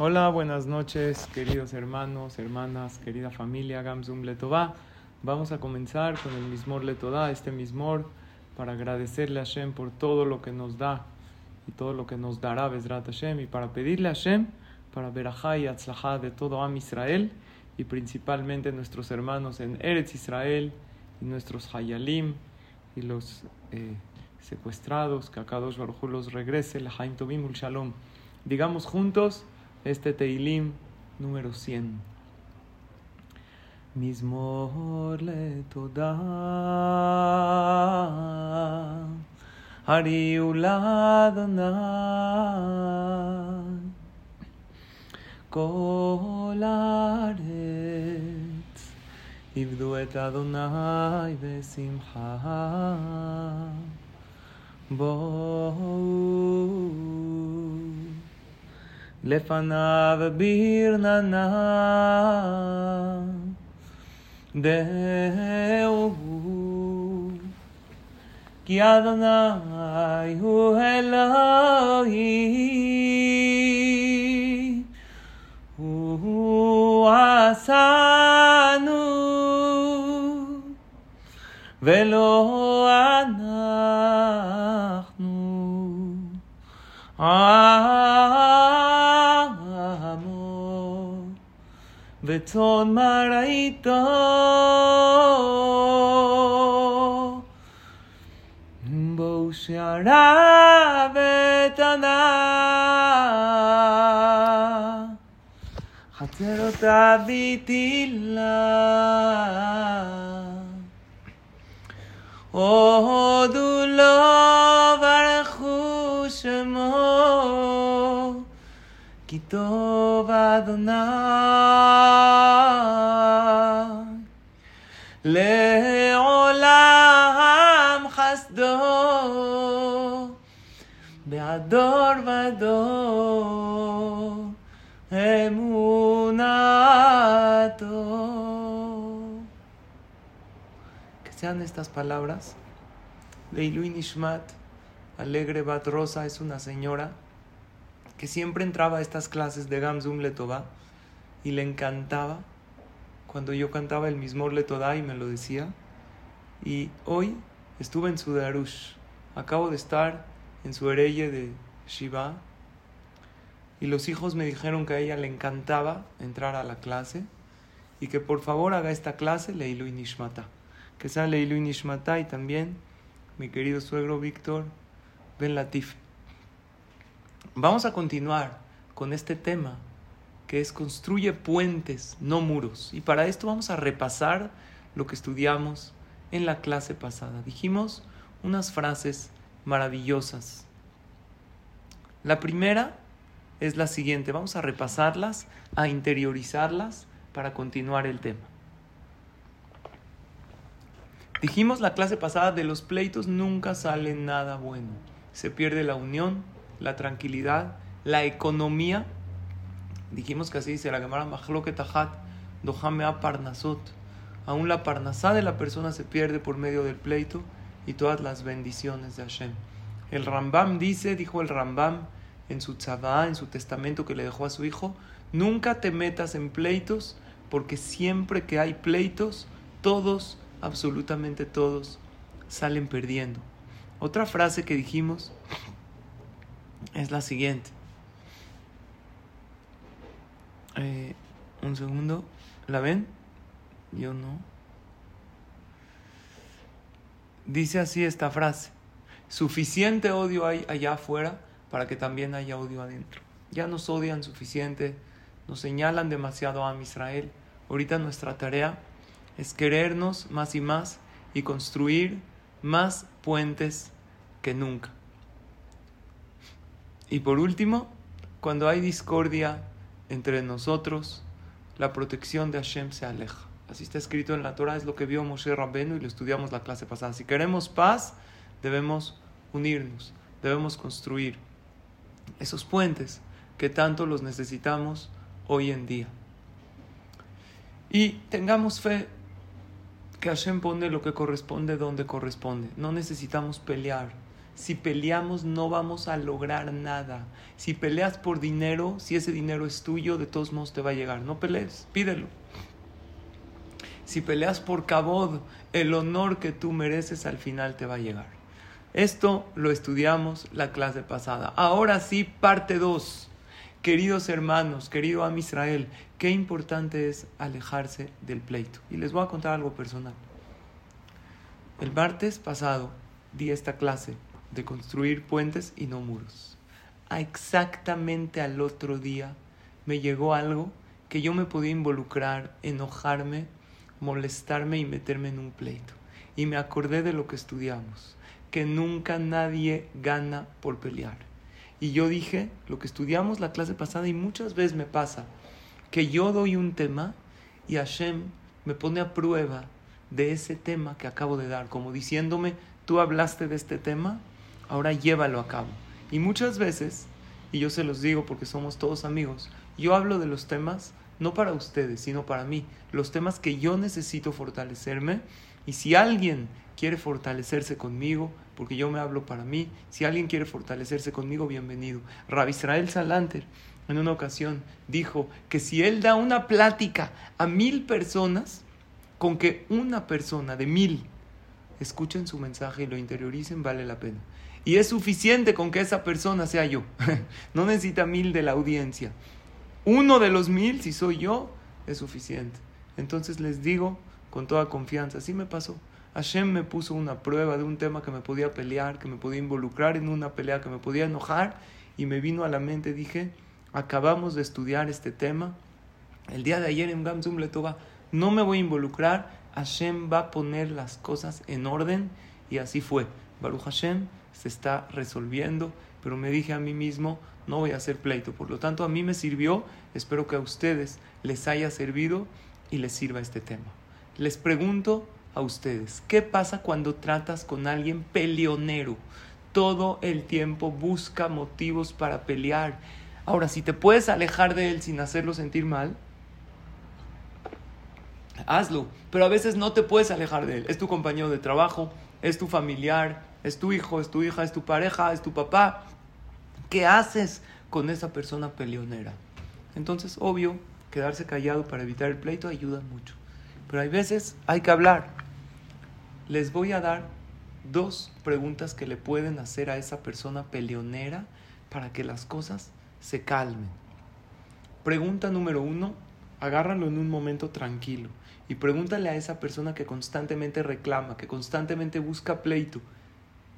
Hola, buenas noches, queridos hermanos, hermanas, querida familia Gamzum Letová. Vamos a comenzar con el Mismor Letová, este Mismor, para agradecerle a Hashem por todo lo que nos da y todo lo que nos dará Bezrat Hashem, y para pedirle a Hashem para Berajá y Atzlajá de todo Am Israel y principalmente nuestros hermanos en Eretz Israel y nuestros Hayalim y los eh, secuestrados, que a Kadosh Baruj los regrese, la Haim Tovim Shalom. Digamos juntos este Teilim número 100. Mismor le toda. Ariuladna Kolaret Adonai besimcha Bohu לפניו ברננה דעו כי אדוני הוא אלוהים הוא עשנו ולא אנחנו וצאן מרעיתו בואו שעריו ותנא חצרותיו בתהילה הודו לו ברכו שמו כי טוב אדוני Vador, vador, emunato. Que sean estas palabras. Leiluin Ishmat, alegre Bat Rosa, es una señora que siempre entraba a estas clases de Gamzum Letová y le encantaba cuando yo cantaba el mismo Letová y me lo decía. Y hoy estuve en Sudarush. Acabo de estar en su hereye de Shiva y los hijos me dijeron que a ella le encantaba entrar a la clase y que por favor haga esta clase Leilu y Nishmata. Que sea Leilu y Nishmata y también mi querido suegro Víctor Ben Latif. Vamos a continuar con este tema que es construye puentes, no muros. Y para esto vamos a repasar lo que estudiamos en la clase pasada. Dijimos unas frases maravillosas. La primera es la siguiente. Vamos a repasarlas, a interiorizarlas para continuar el tema. Dijimos la clase pasada de los pleitos nunca sale nada bueno. Se pierde la unión, la tranquilidad, la economía. Dijimos que así dice la Gemara Mahloketajat, Dohamea Parnasot. Aún la parnasá de la persona se pierde por medio del pleito y todas las bendiciones de Hashem. El Rambam dice, dijo el Rambam, en su tzavá, en su testamento que le dejó a su hijo, nunca te metas en pleitos, porque siempre que hay pleitos, todos, absolutamente todos, salen perdiendo. Otra frase que dijimos es la siguiente. Eh, un segundo, ¿la ven? Yo no. Dice así esta frase. Suficiente odio hay allá afuera para que también haya odio adentro. Ya nos odian suficiente, nos señalan demasiado a Israel. Ahorita nuestra tarea es querernos más y más y construir más puentes que nunca. Y por último, cuando hay discordia entre nosotros, la protección de Hashem se aleja. Así está escrito en la Torah, es lo que vio Moshe Rabbenu y lo estudiamos la clase pasada. Si queremos paz, debemos unirnos, debemos construir esos puentes que tanto los necesitamos hoy en día. Y tengamos fe que Hashem pone lo que corresponde donde corresponde. No necesitamos pelear. Si peleamos no vamos a lograr nada. Si peleas por dinero, si ese dinero es tuyo, de todos modos te va a llegar. No pelees, pídelo. Si peleas por cabod, el honor que tú mereces al final te va a llegar. Esto lo estudiamos la clase pasada. Ahora sí, parte 2. Queridos hermanos, querido Am Israel, qué importante es alejarse del pleito. Y les voy a contar algo personal. El martes pasado di esta clase de construir puentes y no muros. A exactamente al otro día me llegó algo que yo me podía involucrar, enojarme, molestarme y meterme en un pleito. Y me acordé de lo que estudiamos, que nunca nadie gana por pelear. Y yo dije, lo que estudiamos la clase pasada y muchas veces me pasa, que yo doy un tema y Hashem me pone a prueba de ese tema que acabo de dar, como diciéndome, tú hablaste de este tema, ahora llévalo a cabo. Y muchas veces, y yo se los digo porque somos todos amigos, yo hablo de los temas no para ustedes, sino para mí, los temas que yo necesito fortalecerme. Y si alguien quiere fortalecerse conmigo, porque yo me hablo para mí, si alguien quiere fortalecerse conmigo, bienvenido. Rabbi Israel Salanter en una ocasión dijo que si él da una plática a mil personas, con que una persona de mil escuchen su mensaje y lo interioricen, vale la pena. Y es suficiente con que esa persona sea yo. no necesita mil de la audiencia. Uno de los mil, si soy yo, es suficiente. Entonces les digo con toda confianza, así me pasó. Hashem me puso una prueba de un tema que me podía pelear, que me podía involucrar en una pelea, que me podía enojar, y me vino a la mente, dije, acabamos de estudiar este tema. El día de ayer en Gamzum Letova, no me voy a involucrar, Hashem va a poner las cosas en orden, y así fue. Baruch Hashem se está resolviendo, pero me dije a mí mismo, no voy a hacer pleito. Por lo tanto, a mí me sirvió, espero que a ustedes les haya servido y les sirva este tema. Les pregunto a ustedes, ¿qué pasa cuando tratas con alguien peleonero? Todo el tiempo busca motivos para pelear. Ahora, si te puedes alejar de él sin hacerlo sentir mal, hazlo. Pero a veces no te puedes alejar de él. Es tu compañero de trabajo, es tu familiar, es tu hijo, es tu hija, es tu pareja, es tu papá. ¿Qué haces con esa persona peleonera? Entonces, obvio, quedarse callado para evitar el pleito ayuda mucho. Pero hay veces hay que hablar. Les voy a dar dos preguntas que le pueden hacer a esa persona peleonera para que las cosas se calmen. Pregunta número uno, agárralo en un momento tranquilo y pregúntale a esa persona que constantemente reclama, que constantemente busca pleito,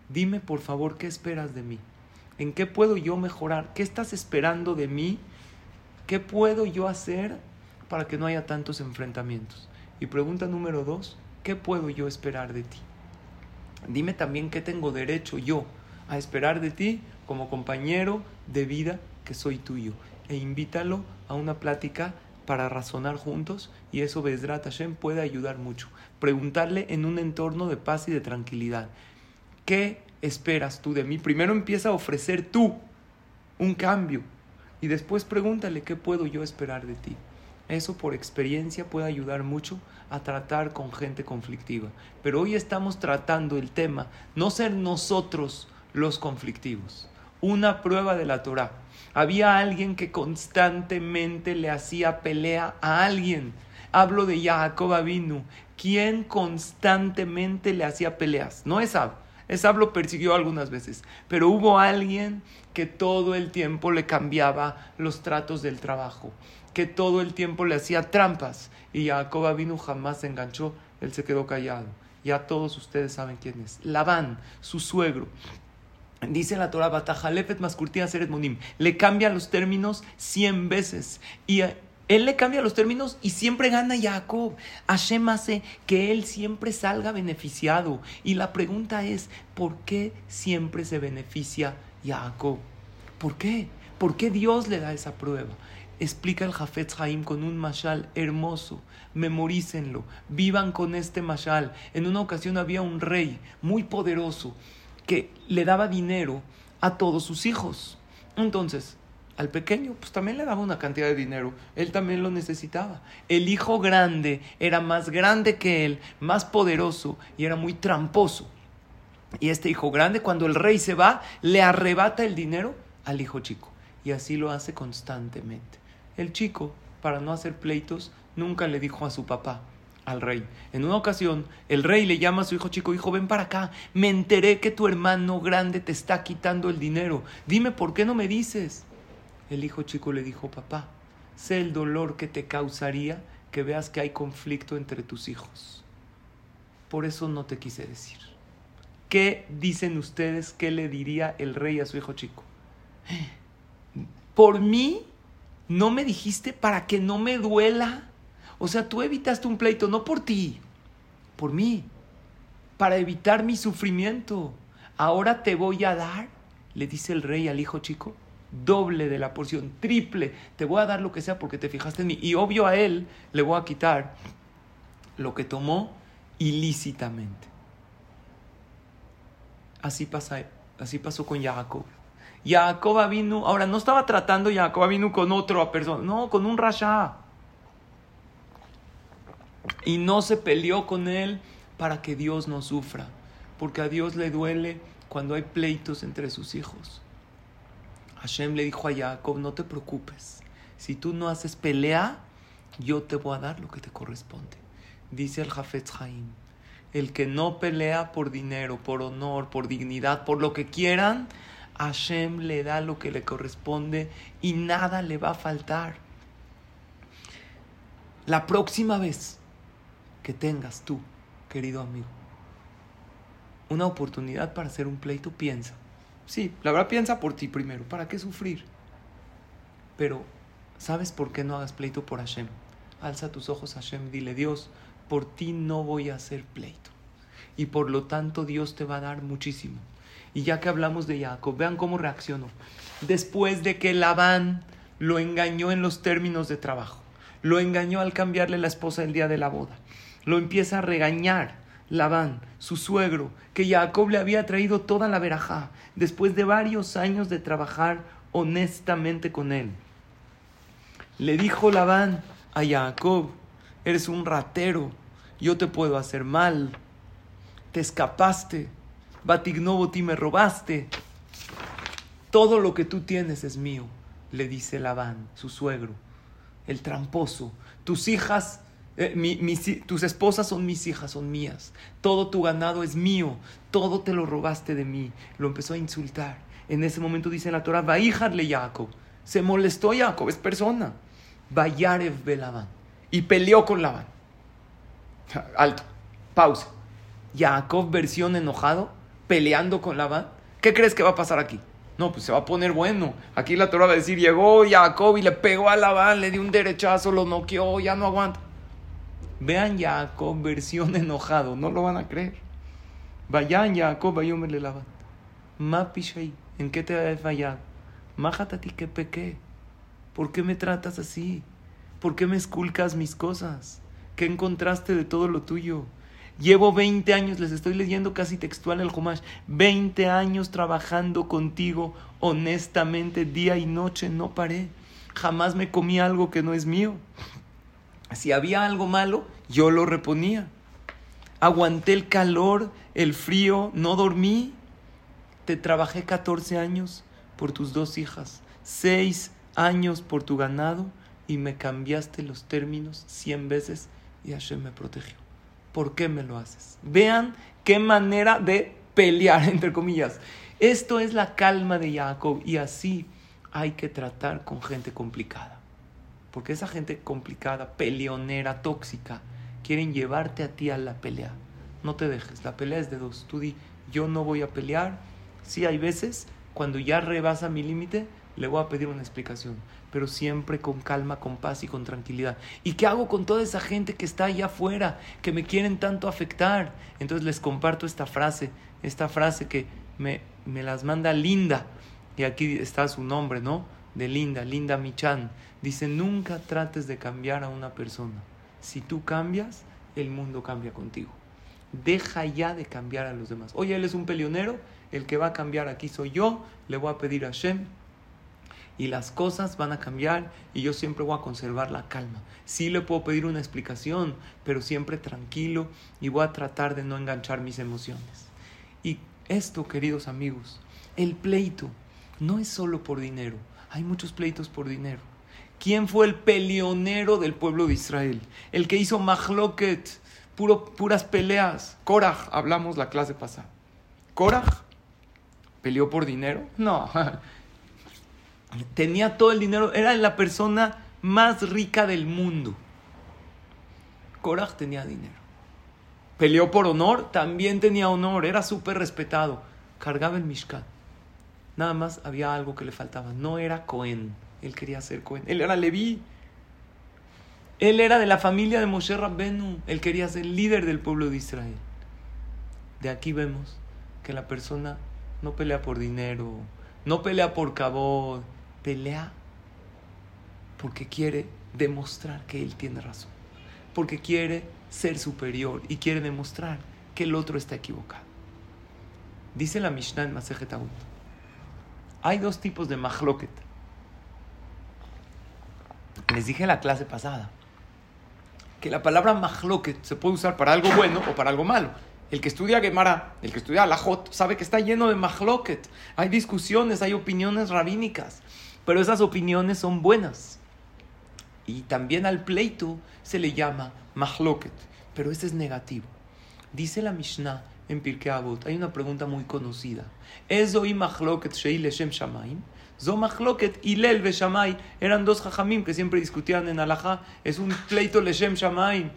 dime por favor qué esperas de mí, en qué puedo yo mejorar, qué estás esperando de mí, qué puedo yo hacer para que no haya tantos enfrentamientos. Y pregunta número dos, ¿qué puedo yo esperar de ti? Dime también qué tengo derecho yo a esperar de ti como compañero de vida que soy tuyo. E invítalo a una plática para razonar juntos y eso Bezrat Hashem puede ayudar mucho. Preguntarle en un entorno de paz y de tranquilidad. ¿Qué esperas tú de mí? Primero empieza a ofrecer tú un cambio y después pregúntale qué puedo yo esperar de ti. Eso por experiencia puede ayudar mucho a tratar con gente conflictiva. Pero hoy estamos tratando el tema, no ser nosotros los conflictivos. Una prueba de la Torah. Había alguien que constantemente le hacía pelea a alguien. Hablo de Jacob Avinu, quien constantemente le hacía peleas. No Esab. Esab lo persiguió algunas veces, pero hubo alguien que todo el tiempo le cambiaba los tratos del trabajo, que todo el tiempo le hacía trampas y Jacob Avinu jamás se enganchó, él se quedó callado. Ya todos ustedes saben quién es. Labán, su suegro. Dice la Torah, Batajalefet Maskurtia Seret Monim. Le cambia los términos cien veces. Y él le cambia los términos y siempre gana Jacob. Hashem hace que él siempre salga beneficiado. Y la pregunta es, ¿por qué siempre se beneficia Jacob? ¿Por qué? ¿Por qué Dios le da esa prueba? Explica el Jafetz Haim con un mashal hermoso. Memorícenlo. Vivan con este mashal. En una ocasión había un rey muy poderoso que le daba dinero a todos sus hijos. Entonces, al pequeño, pues también le daba una cantidad de dinero. Él también lo necesitaba. El hijo grande era más grande que él, más poderoso y era muy tramposo. Y este hijo grande, cuando el rey se va, le arrebata el dinero al hijo chico. Y así lo hace constantemente. El chico, para no hacer pleitos, nunca le dijo a su papá, al rey. En una ocasión, el rey le llama a su hijo chico, hijo, ven para acá, me enteré que tu hermano grande te está quitando el dinero. Dime, ¿por qué no me dices? El hijo chico le dijo, papá, sé el dolor que te causaría que veas que hay conflicto entre tus hijos. Por eso no te quise decir. ¿Qué dicen ustedes que le diría el rey a su hijo chico? Por mí, no me dijiste para que no me duela. O sea, tú evitaste un pleito, no por ti, por mí, para evitar mi sufrimiento. Ahora te voy a dar, le dice el rey al hijo chico, doble de la porción, triple. Te voy a dar lo que sea porque te fijaste en mí. Y obvio a él le voy a quitar lo que tomó ilícitamente. Así, pasa, así pasó con Jacob. Jacob vino, ahora no estaba tratando Jacob vino con otra persona, no, con un rasha. Y no se peleó con él para que Dios no sufra, porque a Dios le duele cuando hay pleitos entre sus hijos. Hashem le dijo a Jacob, no te preocupes, si tú no haces pelea, yo te voy a dar lo que te corresponde. Dice el Jafetz Haim, el que no pelea por dinero, por honor, por dignidad, por lo que quieran, Hashem le da lo que le corresponde y nada le va a faltar. La próxima vez que tengas tú, querido amigo, una oportunidad para hacer un pleito, piensa. Sí, la verdad piensa por ti primero. ¿Para qué sufrir? Pero, ¿sabes por qué no hagas pleito por Hashem? Alza tus ojos a Hashem, dile, Dios, por ti no voy a hacer pleito. Y por lo tanto Dios te va a dar muchísimo. Y ya que hablamos de Jacob, vean cómo reaccionó. Después de que Labán lo engañó en los términos de trabajo, lo engañó al cambiarle la esposa el día de la boda, lo empieza a regañar Labán, su suegro, que Jacob le había traído toda la verajá, después de varios años de trabajar honestamente con él. Le dijo Labán a Jacob, eres un ratero, yo te puedo hacer mal, te escapaste, ti me robaste, todo lo que tú tienes es mío, le dice Labán, su suegro, el tramposo, tus hijas eh, tus esposas son mis hijas, son mías. Todo tu ganado es mío. Todo te lo robaste de mí. Lo empezó a insultar. En ese momento dice la Torah, le Jacob. Se molestó Jacob, es persona. Vayarev Labán. Y peleó con Labán. Alto. Pausa. Jacob versión enojado, peleando con Labán. ¿Qué crees que va a pasar aquí? No, pues se va a poner bueno. Aquí la Torah va a decir, llegó Jacob y le pegó a Labán, le dio un derechazo, lo noqueó, ya no aguanta. Vean Jacob versión enojado, no lo van a creer. Vayan Jacob, vayan le lavan. ¿en qué te has fallado? ti que pequé. ¿Por qué me tratas así? ¿Por qué me esculcas mis cosas? ¿Qué encontraste de todo lo tuyo? Llevo 20 años, les estoy leyendo casi textual el Jumash, 20 años trabajando contigo honestamente, día y noche, no paré. Jamás me comí algo que no es mío. Si había algo malo, yo lo reponía. Aguanté el calor, el frío, no dormí. Te trabajé 14 años por tus dos hijas, 6 años por tu ganado y me cambiaste los términos 100 veces y Hashem me protegió. ¿Por qué me lo haces? Vean qué manera de pelear, entre comillas. Esto es la calma de Jacob y así hay que tratar con gente complicada. Porque esa gente complicada, peleonera, tóxica, quieren llevarte a ti a la pelea. No te dejes, la pelea es de dos. Tú di, yo no voy a pelear. Sí, hay veces, cuando ya rebasa mi límite, le voy a pedir una explicación, pero siempre con calma, con paz y con tranquilidad. ¿Y qué hago con toda esa gente que está allá afuera, que me quieren tanto afectar? Entonces les comparto esta frase, esta frase que me, me las manda Linda, y aquí está su nombre, ¿no? De Linda, Linda Michan. Dice, nunca trates de cambiar a una persona. Si tú cambias, el mundo cambia contigo. Deja ya de cambiar a los demás. Oye, él es un peleonero, el que va a cambiar aquí soy yo, le voy a pedir a Shem y las cosas van a cambiar y yo siempre voy a conservar la calma. Sí le puedo pedir una explicación, pero siempre tranquilo y voy a tratar de no enganchar mis emociones. Y Esto, queridos amigos, el pleito no es solo por dinero. Hay muchos pleitos por dinero. ¿Quién fue el peleonero del pueblo de Israel? El que hizo Mahloket, puras peleas. Korach, hablamos la clase pasada. Korach peleó por dinero. No. Tenía todo el dinero. Era la persona más rica del mundo. Korach tenía dinero. Peleó por honor, también tenía honor, era súper respetado. Cargaba el Mishkan. Nada más había algo que le faltaba. No era Cohen. Él quería ser Cohen. Él era Leví. Él era de la familia de Moshe Rabbenu. Él quería ser líder del pueblo de Israel. De aquí vemos que la persona no pelea por dinero, no pelea por cabot, pelea porque quiere demostrar que él tiene razón. Porque quiere ser superior y quiere demostrar que el otro está equivocado. Dice la Mishnah en Masejet hay dos tipos de mahloket. Les dije en la clase pasada que la palabra mahloket se puede usar para algo bueno o para algo malo. El que estudia Gemara, el que estudia Lajot, sabe que está lleno de mahloket. Hay discusiones, hay opiniones rabínicas, pero esas opiniones son buenas. Y también al pleito se le llama mahloket, pero ese es negativo. Dice la Mishnah en Pirkei Avot, hay una pregunta muy conocida. ¿Es hoy machloket sheil leshem shamaim? Zo machloket ilel veshamay. Eran dos jajamim que siempre discutían en Alajá. Es un pleito leshem shamaim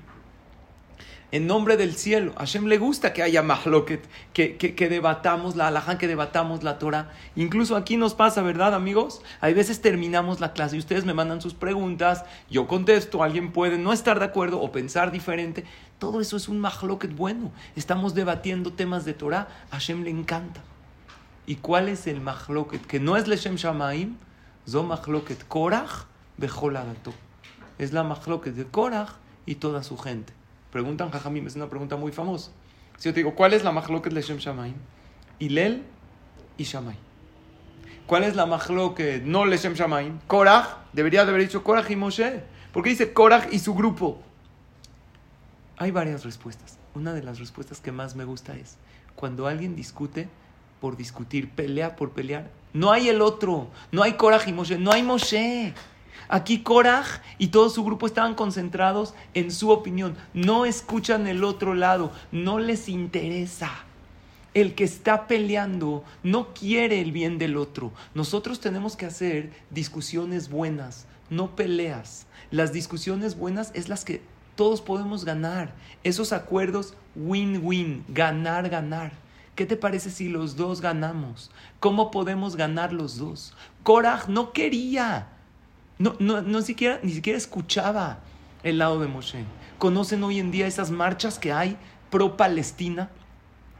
en nombre del cielo. A Hashem le gusta que haya mahloket, que, que, debatamos la alaján, que debatamos la Torah. Incluso aquí nos pasa, ¿verdad, amigos? Hay veces terminamos la clase y ustedes me mandan sus preguntas, yo contesto, alguien puede no estar de acuerdo o pensar diferente. Todo eso es un mahloket bueno. Estamos debatiendo temas de Torah, a Hashem le encanta. ¿Y cuál es el mahloket? Que no es Leshem Shamaim, zo mahloket Korach bejoladato. Es la mahloket de Korach y toda su gente. Preguntan Jajamim, es una pregunta muy famosa. Si yo te digo, ¿cuál es la mahloket Leshem Shamaim? Hilel y Shamay. ¿Cuál es la mahloket no Leshem Shamaim? Korach, debería de haber dicho Korach y Moshe. ¿Por qué dice Korach y su grupo? Hay varias respuestas. Una de las respuestas que más me gusta es cuando alguien discute por discutir, pelea por pelear, no hay el otro, no hay Korach y Moshe, no hay Moshe. Aquí Korach y todo su grupo estaban concentrados en su opinión. No escuchan el otro lado, no les interesa. El que está peleando no quiere el bien del otro. Nosotros tenemos que hacer discusiones buenas, no peleas. Las discusiones buenas es las que todos podemos ganar. Esos acuerdos win-win, ganar, ganar. ¿Qué te parece si los dos ganamos? ¿Cómo podemos ganar los dos? Korach no quería. No, no, no siquiera, ni siquiera escuchaba el lado de Moshe. ¿Conocen hoy en día esas marchas que hay pro Palestina?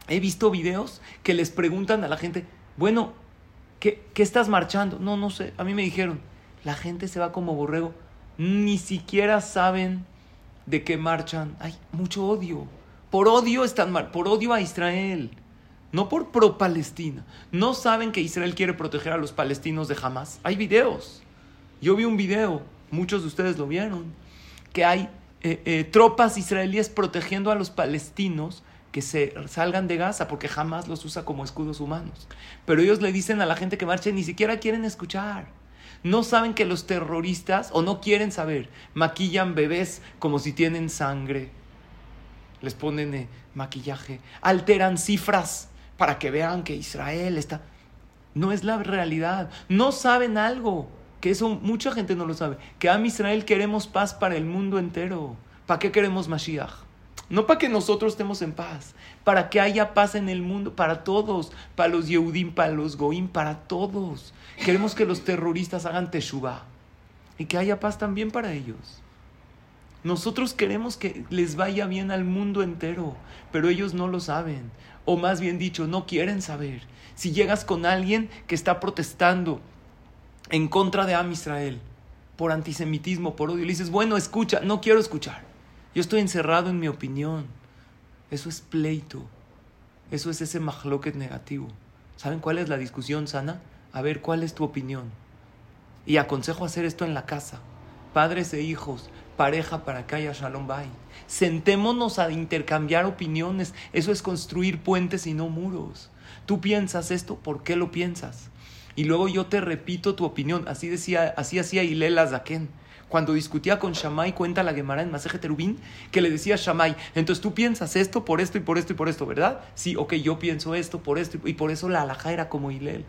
He visto videos que les preguntan a la gente, bueno, ¿qué, ¿qué estás marchando? No, no sé, a mí me dijeron, la gente se va como borrego, ni siquiera saben de qué marchan. Hay mucho odio. Por odio están mal, por odio a Israel, no por pro Palestina. No saben que Israel quiere proteger a los palestinos de Hamas. Hay videos. Yo vi un video, muchos de ustedes lo vieron, que hay eh, eh, tropas israelíes protegiendo a los palestinos que se salgan de Gaza porque jamás los usa como escudos humanos. Pero ellos le dicen a la gente que marche, ni siquiera quieren escuchar. No saben que los terroristas, o no quieren saber, maquillan bebés como si tienen sangre. Les ponen eh, maquillaje, alteran cifras para que vean que Israel está... No es la realidad. No saben algo que eso mucha gente no lo sabe, que a Israel queremos paz para el mundo entero. ¿Para qué queremos Mashiach? No para que nosotros estemos en paz, para que haya paz en el mundo, para todos, para los Yehudim, para los Goim, para todos. Queremos que los terroristas hagan Teshuvah y que haya paz también para ellos. Nosotros queremos que les vaya bien al mundo entero, pero ellos no lo saben. O más bien dicho, no quieren saber. Si llegas con alguien que está protestando en contra de Am Israel, por antisemitismo, por odio. Le dices, bueno, escucha, no quiero escuchar. Yo estoy encerrado en mi opinión. Eso es pleito. Eso es ese mahloket negativo. ¿Saben cuál es la discusión sana? A ver, ¿cuál es tu opinión? Y aconsejo hacer esto en la casa. Padres e hijos, pareja para que haya Shalom Bay. Sentémonos a intercambiar opiniones. Eso es construir puentes y no muros. Tú piensas esto, ¿por qué lo piensas? Y luego yo te repito tu opinión. Así decía, así hacía Ilela Zaken. Cuando discutía con Shammai, cuenta la Gemara en Maseje Terubín, que le decía a Shammai, entonces tú piensas esto por esto y por esto y por esto, ¿verdad? Sí, ok, yo pienso esto por esto y por eso la alhaja era como Hilel.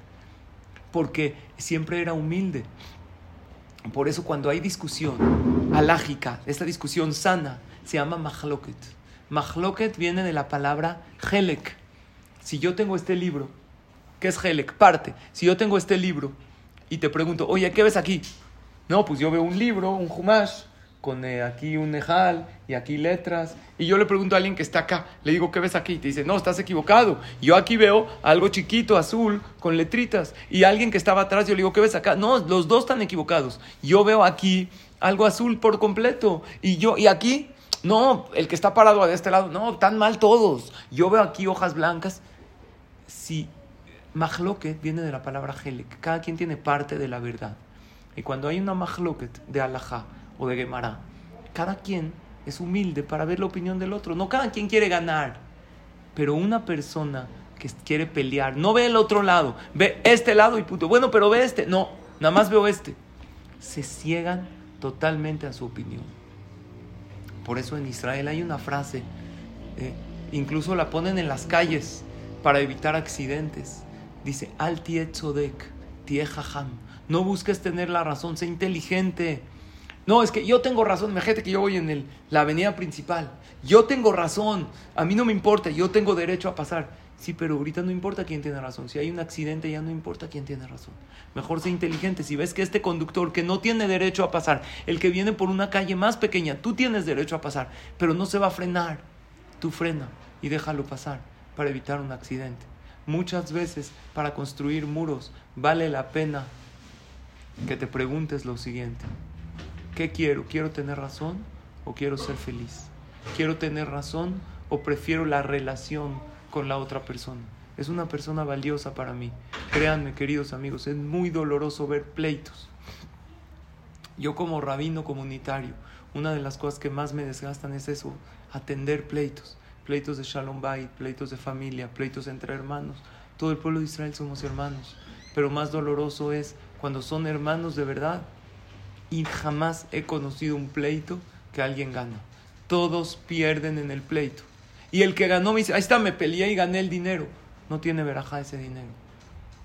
Porque siempre era humilde. Por eso cuando hay discusión alágica, esta discusión sana, se llama mahloket. Mahloket viene de la palabra helek. Si yo tengo este libro, ¿qué es helek? Parte. Si yo tengo este libro y te pregunto, oye, ¿qué ves aquí? No, pues yo veo un libro, un humash, con eh, aquí un nejal y aquí letras. Y yo le pregunto a alguien que está acá, le digo, ¿qué ves aquí? Y te dice, no, estás equivocado. Yo aquí veo algo chiquito, azul, con letritas. Y alguien que estaba atrás, yo le digo, ¿qué ves acá? No, los dos están equivocados. Yo veo aquí algo azul por completo. Y yo, y aquí, no, el que está parado de este lado, no, están mal todos. Yo veo aquí hojas blancas. Si mahloket viene de la palabra helek, cada quien tiene parte de la verdad. Y cuando hay una mahloket de alajá, o de Gemara. Cada quien es humilde para ver la opinión del otro. No cada quien quiere ganar. Pero una persona que quiere pelear, no ve el otro lado, ve este lado y puto, bueno, pero ve este. No, nada más veo este. Se ciegan totalmente a su opinión. Por eso en Israel hay una frase, eh, incluso la ponen en las calles para evitar accidentes. Dice, al tie No busques tener la razón, sé inteligente. No, es que yo tengo razón. Imagínate que yo voy en el, la avenida principal. Yo tengo razón. A mí no me importa. Yo tengo derecho a pasar. Sí, pero ahorita no importa quién tiene razón. Si hay un accidente ya no importa quién tiene razón. Mejor sé inteligente. Si ves que este conductor que no tiene derecho a pasar, el que viene por una calle más pequeña, tú tienes derecho a pasar, pero no se va a frenar. Tú frena y déjalo pasar para evitar un accidente. Muchas veces para construir muros vale la pena que te preguntes lo siguiente. ¿Qué quiero? ¿Quiero tener razón o quiero ser feliz? ¿Quiero tener razón o prefiero la relación con la otra persona? Es una persona valiosa para mí. Créanme, queridos amigos, es muy doloroso ver pleitos. Yo como rabino comunitario, una de las cosas que más me desgastan es eso, atender pleitos. Pleitos de Shalom Bait, pleitos de familia, pleitos entre hermanos. Todo el pueblo de Israel somos hermanos. Pero más doloroso es cuando son hermanos de verdad y jamás he conocido un pleito que alguien gana. Todos pierden en el pleito. Y el que ganó me dice, ahí está, me peleé y gané el dinero. No tiene veraja ese dinero.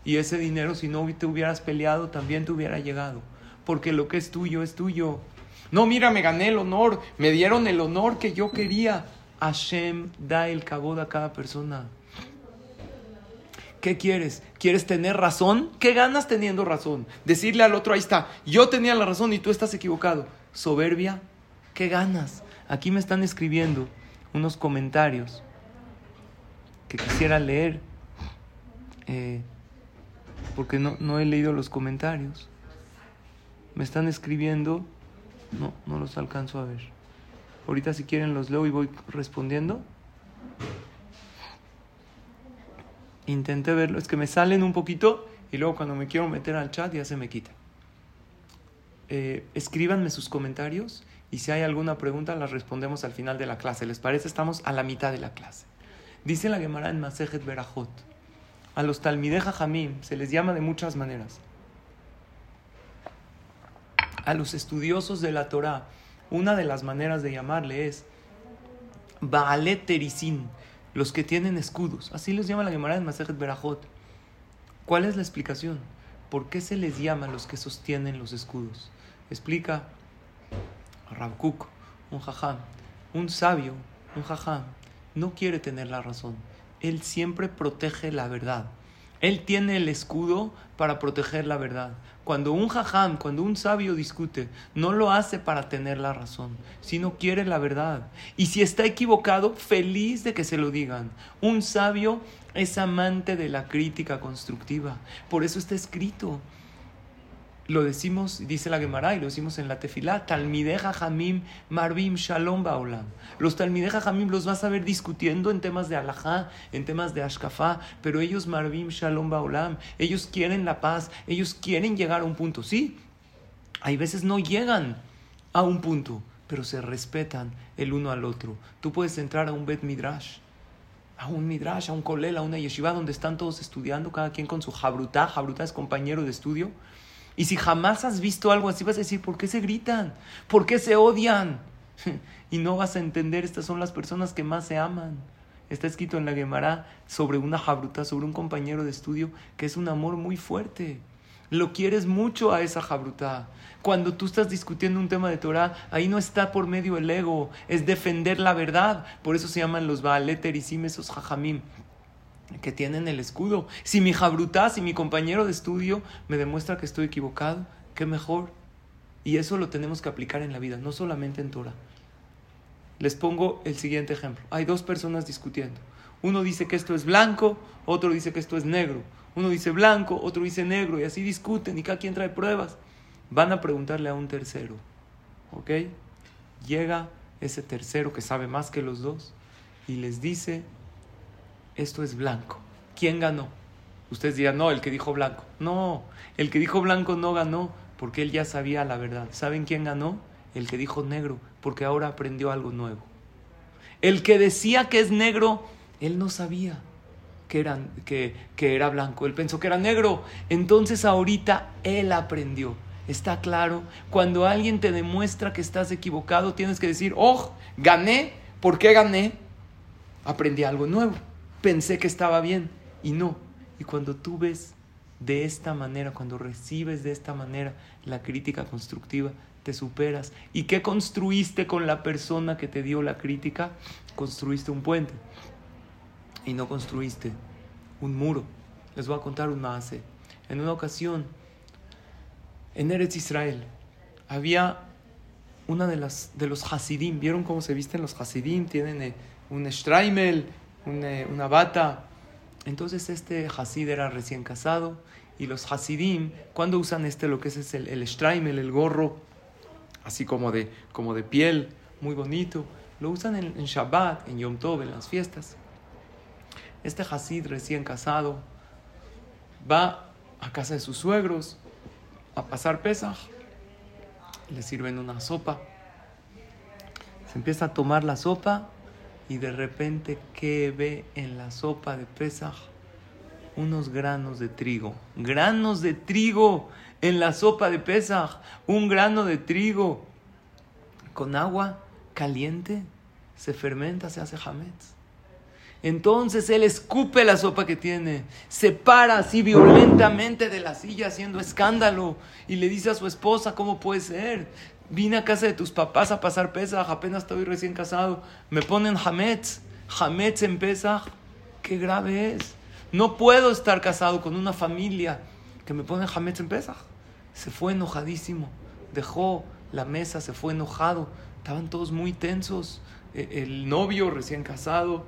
Y ese dinero, si no te hubieras peleado, también te hubiera llegado. Porque lo que es tuyo es tuyo. No, mira, me gané el honor, me dieron el honor que yo quería. Hashem da el cabo a cada persona. ¿Qué quieres? ¿Quieres tener razón? ¿Qué ganas teniendo razón? Decirle al otro, ahí está, yo tenía la razón y tú estás equivocado. Soberbia, ¿qué ganas? Aquí me están escribiendo unos comentarios que quisiera leer, eh, porque no, no he leído los comentarios. Me están escribiendo, no, no los alcanzo a ver. Ahorita si quieren los leo y voy respondiendo. intenté verlo, es que me salen un poquito y luego cuando me quiero meter al chat ya se me quita. Eh, escríbanme sus comentarios y si hay alguna pregunta las respondemos al final de la clase. ¿Les parece? Estamos a la mitad de la clase. Dice la Gemara en Masejet Berajot, a los Talmideja Jamim se les llama de muchas maneras. A los estudiosos de la Torah, una de las maneras de llamarle es Baalet Terisin, los que tienen escudos. Así los llama la Gemara en Masejet Berajot. ¿Cuál es la explicación? ¿Por qué se les llama los que sostienen los escudos? Explica Rabkuk, un jajam. Un sabio, un jajam, no quiere tener la razón. Él siempre protege la verdad. Él tiene el escudo para proteger la verdad. Cuando un jajam, cuando un sabio discute, no lo hace para tener la razón, sino quiere la verdad. Y si está equivocado, feliz de que se lo digan. Un sabio es amante de la crítica constructiva. Por eso está escrito lo decimos, dice la Gemara, y lo decimos en la tefilá, Talmideja Jamim Marvim Shalom Baolam. Los Talmideja Jamim los vas a ver discutiendo en temas de alajá, en temas de ashkafá, pero ellos Marvim Shalom Baolam, ellos quieren la paz, ellos quieren llegar a un punto. Sí, hay veces no llegan a un punto, pero se respetan el uno al otro. Tú puedes entrar a un Bet Midrash a un midrash, a un kolel, a una yeshiva donde están todos estudiando, cada quien con su jabrutá, jabrutá es compañero de estudio. Y si jamás has visto algo así, vas a decir, ¿por qué se gritan? ¿Por qué se odian? y no vas a entender, estas son las personas que más se aman. Está escrito en la Gemara sobre una jabruta, sobre un compañero de estudio, que es un amor muy fuerte. Lo quieres mucho a esa jabruta. Cuando tú estás discutiendo un tema de Torah, ahí no está por medio el ego, es defender la verdad. Por eso se llaman los Baaleter y Jajamim, que tienen el escudo. Si mi jabruta, si mi compañero de estudio me demuestra que estoy equivocado, qué mejor. Y eso lo tenemos que aplicar en la vida, no solamente en Torah. Les pongo el siguiente ejemplo. Hay dos personas discutiendo. Uno dice que esto es blanco, otro dice que esto es negro. Uno dice blanco, otro dice negro, y así discuten y cada quien trae pruebas van a preguntarle a un tercero. ¿Ok? Llega ese tercero que sabe más que los dos y les dice, esto es blanco. ¿Quién ganó? Ustedes dirán, no, el que dijo blanco. No, el que dijo blanco no ganó porque él ya sabía la verdad. ¿Saben quién ganó? El que dijo negro, porque ahora aprendió algo nuevo. El que decía que es negro, él no sabía que que era blanco, él pensó que era negro. Entonces ahorita él aprendió. Está claro, cuando alguien te demuestra que estás equivocado, tienes que decir, oh, gané, ¿por qué gané? Aprendí algo nuevo, pensé que estaba bien y no. Y cuando tú ves de esta manera, cuando recibes de esta manera la crítica constructiva, te superas. ¿Y qué construiste con la persona que te dio la crítica? Construiste un puente y no construiste un muro. Les voy a contar un más. En una ocasión, en Eretz Israel había una de, las, de los Hasidim. ¿Vieron cómo se visten los Hasidim? Tienen eh, un streimel, una, bata. Entonces este Hasid era recién casado y los Hasidim, cuando usan este, lo que es, el, el streimel, el gorro, así como de, como de piel, muy bonito, lo usan en, en Shabbat, en Yom Tov, en las fiestas. Este Hasid recién casado va a casa de sus suegros a pasar Pesaj, le sirven una sopa. Se empieza a tomar la sopa y de repente, ¿qué ve en la sopa de Pesaj? Unos granos de trigo. Granos de trigo en la sopa de Pesaj. Un grano de trigo con agua caliente se fermenta, se hace hametz. Entonces él escupe la sopa que tiene, se para así violentamente de la silla haciendo escándalo y le dice a su esposa, ¿cómo puede ser? Vine a casa de tus papás a pasar Pesaj, apenas estoy recién casado, me ponen Hametz, Hametz en Pesaj, qué grave es. No puedo estar casado con una familia que me pone Hametz en Pesaj. Se fue enojadísimo, dejó la mesa, se fue enojado, estaban todos muy tensos, e-, el novio recién casado.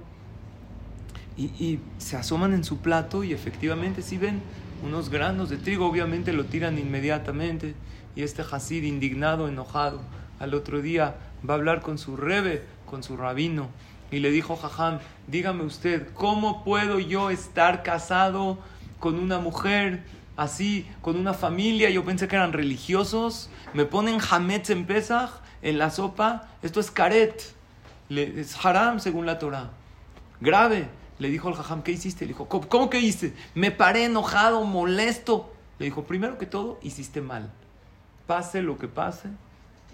Y, se asoman en su plato y efectivamente si ven unos granos de trigo, obviamente lo tiran inmediatamente y este Hasid indignado, enojado, al otro día va a hablar con su rebe, con su rabino y le dijo Jajam, dígame usted, ¿cómo puedo yo estar casado con una mujer así, con una familia? Yo pensé que eran religiosos, me ponen hametz en Pesach, en la sopa, esto es karet, es haram según la Torah, grave. Le dijo al jajam, ¿qué hiciste? Le dijo, ¿cómo, que hice? Me paré enojado, molesto. Le dijo, primero que todo, hiciste mal. Pase lo que pase,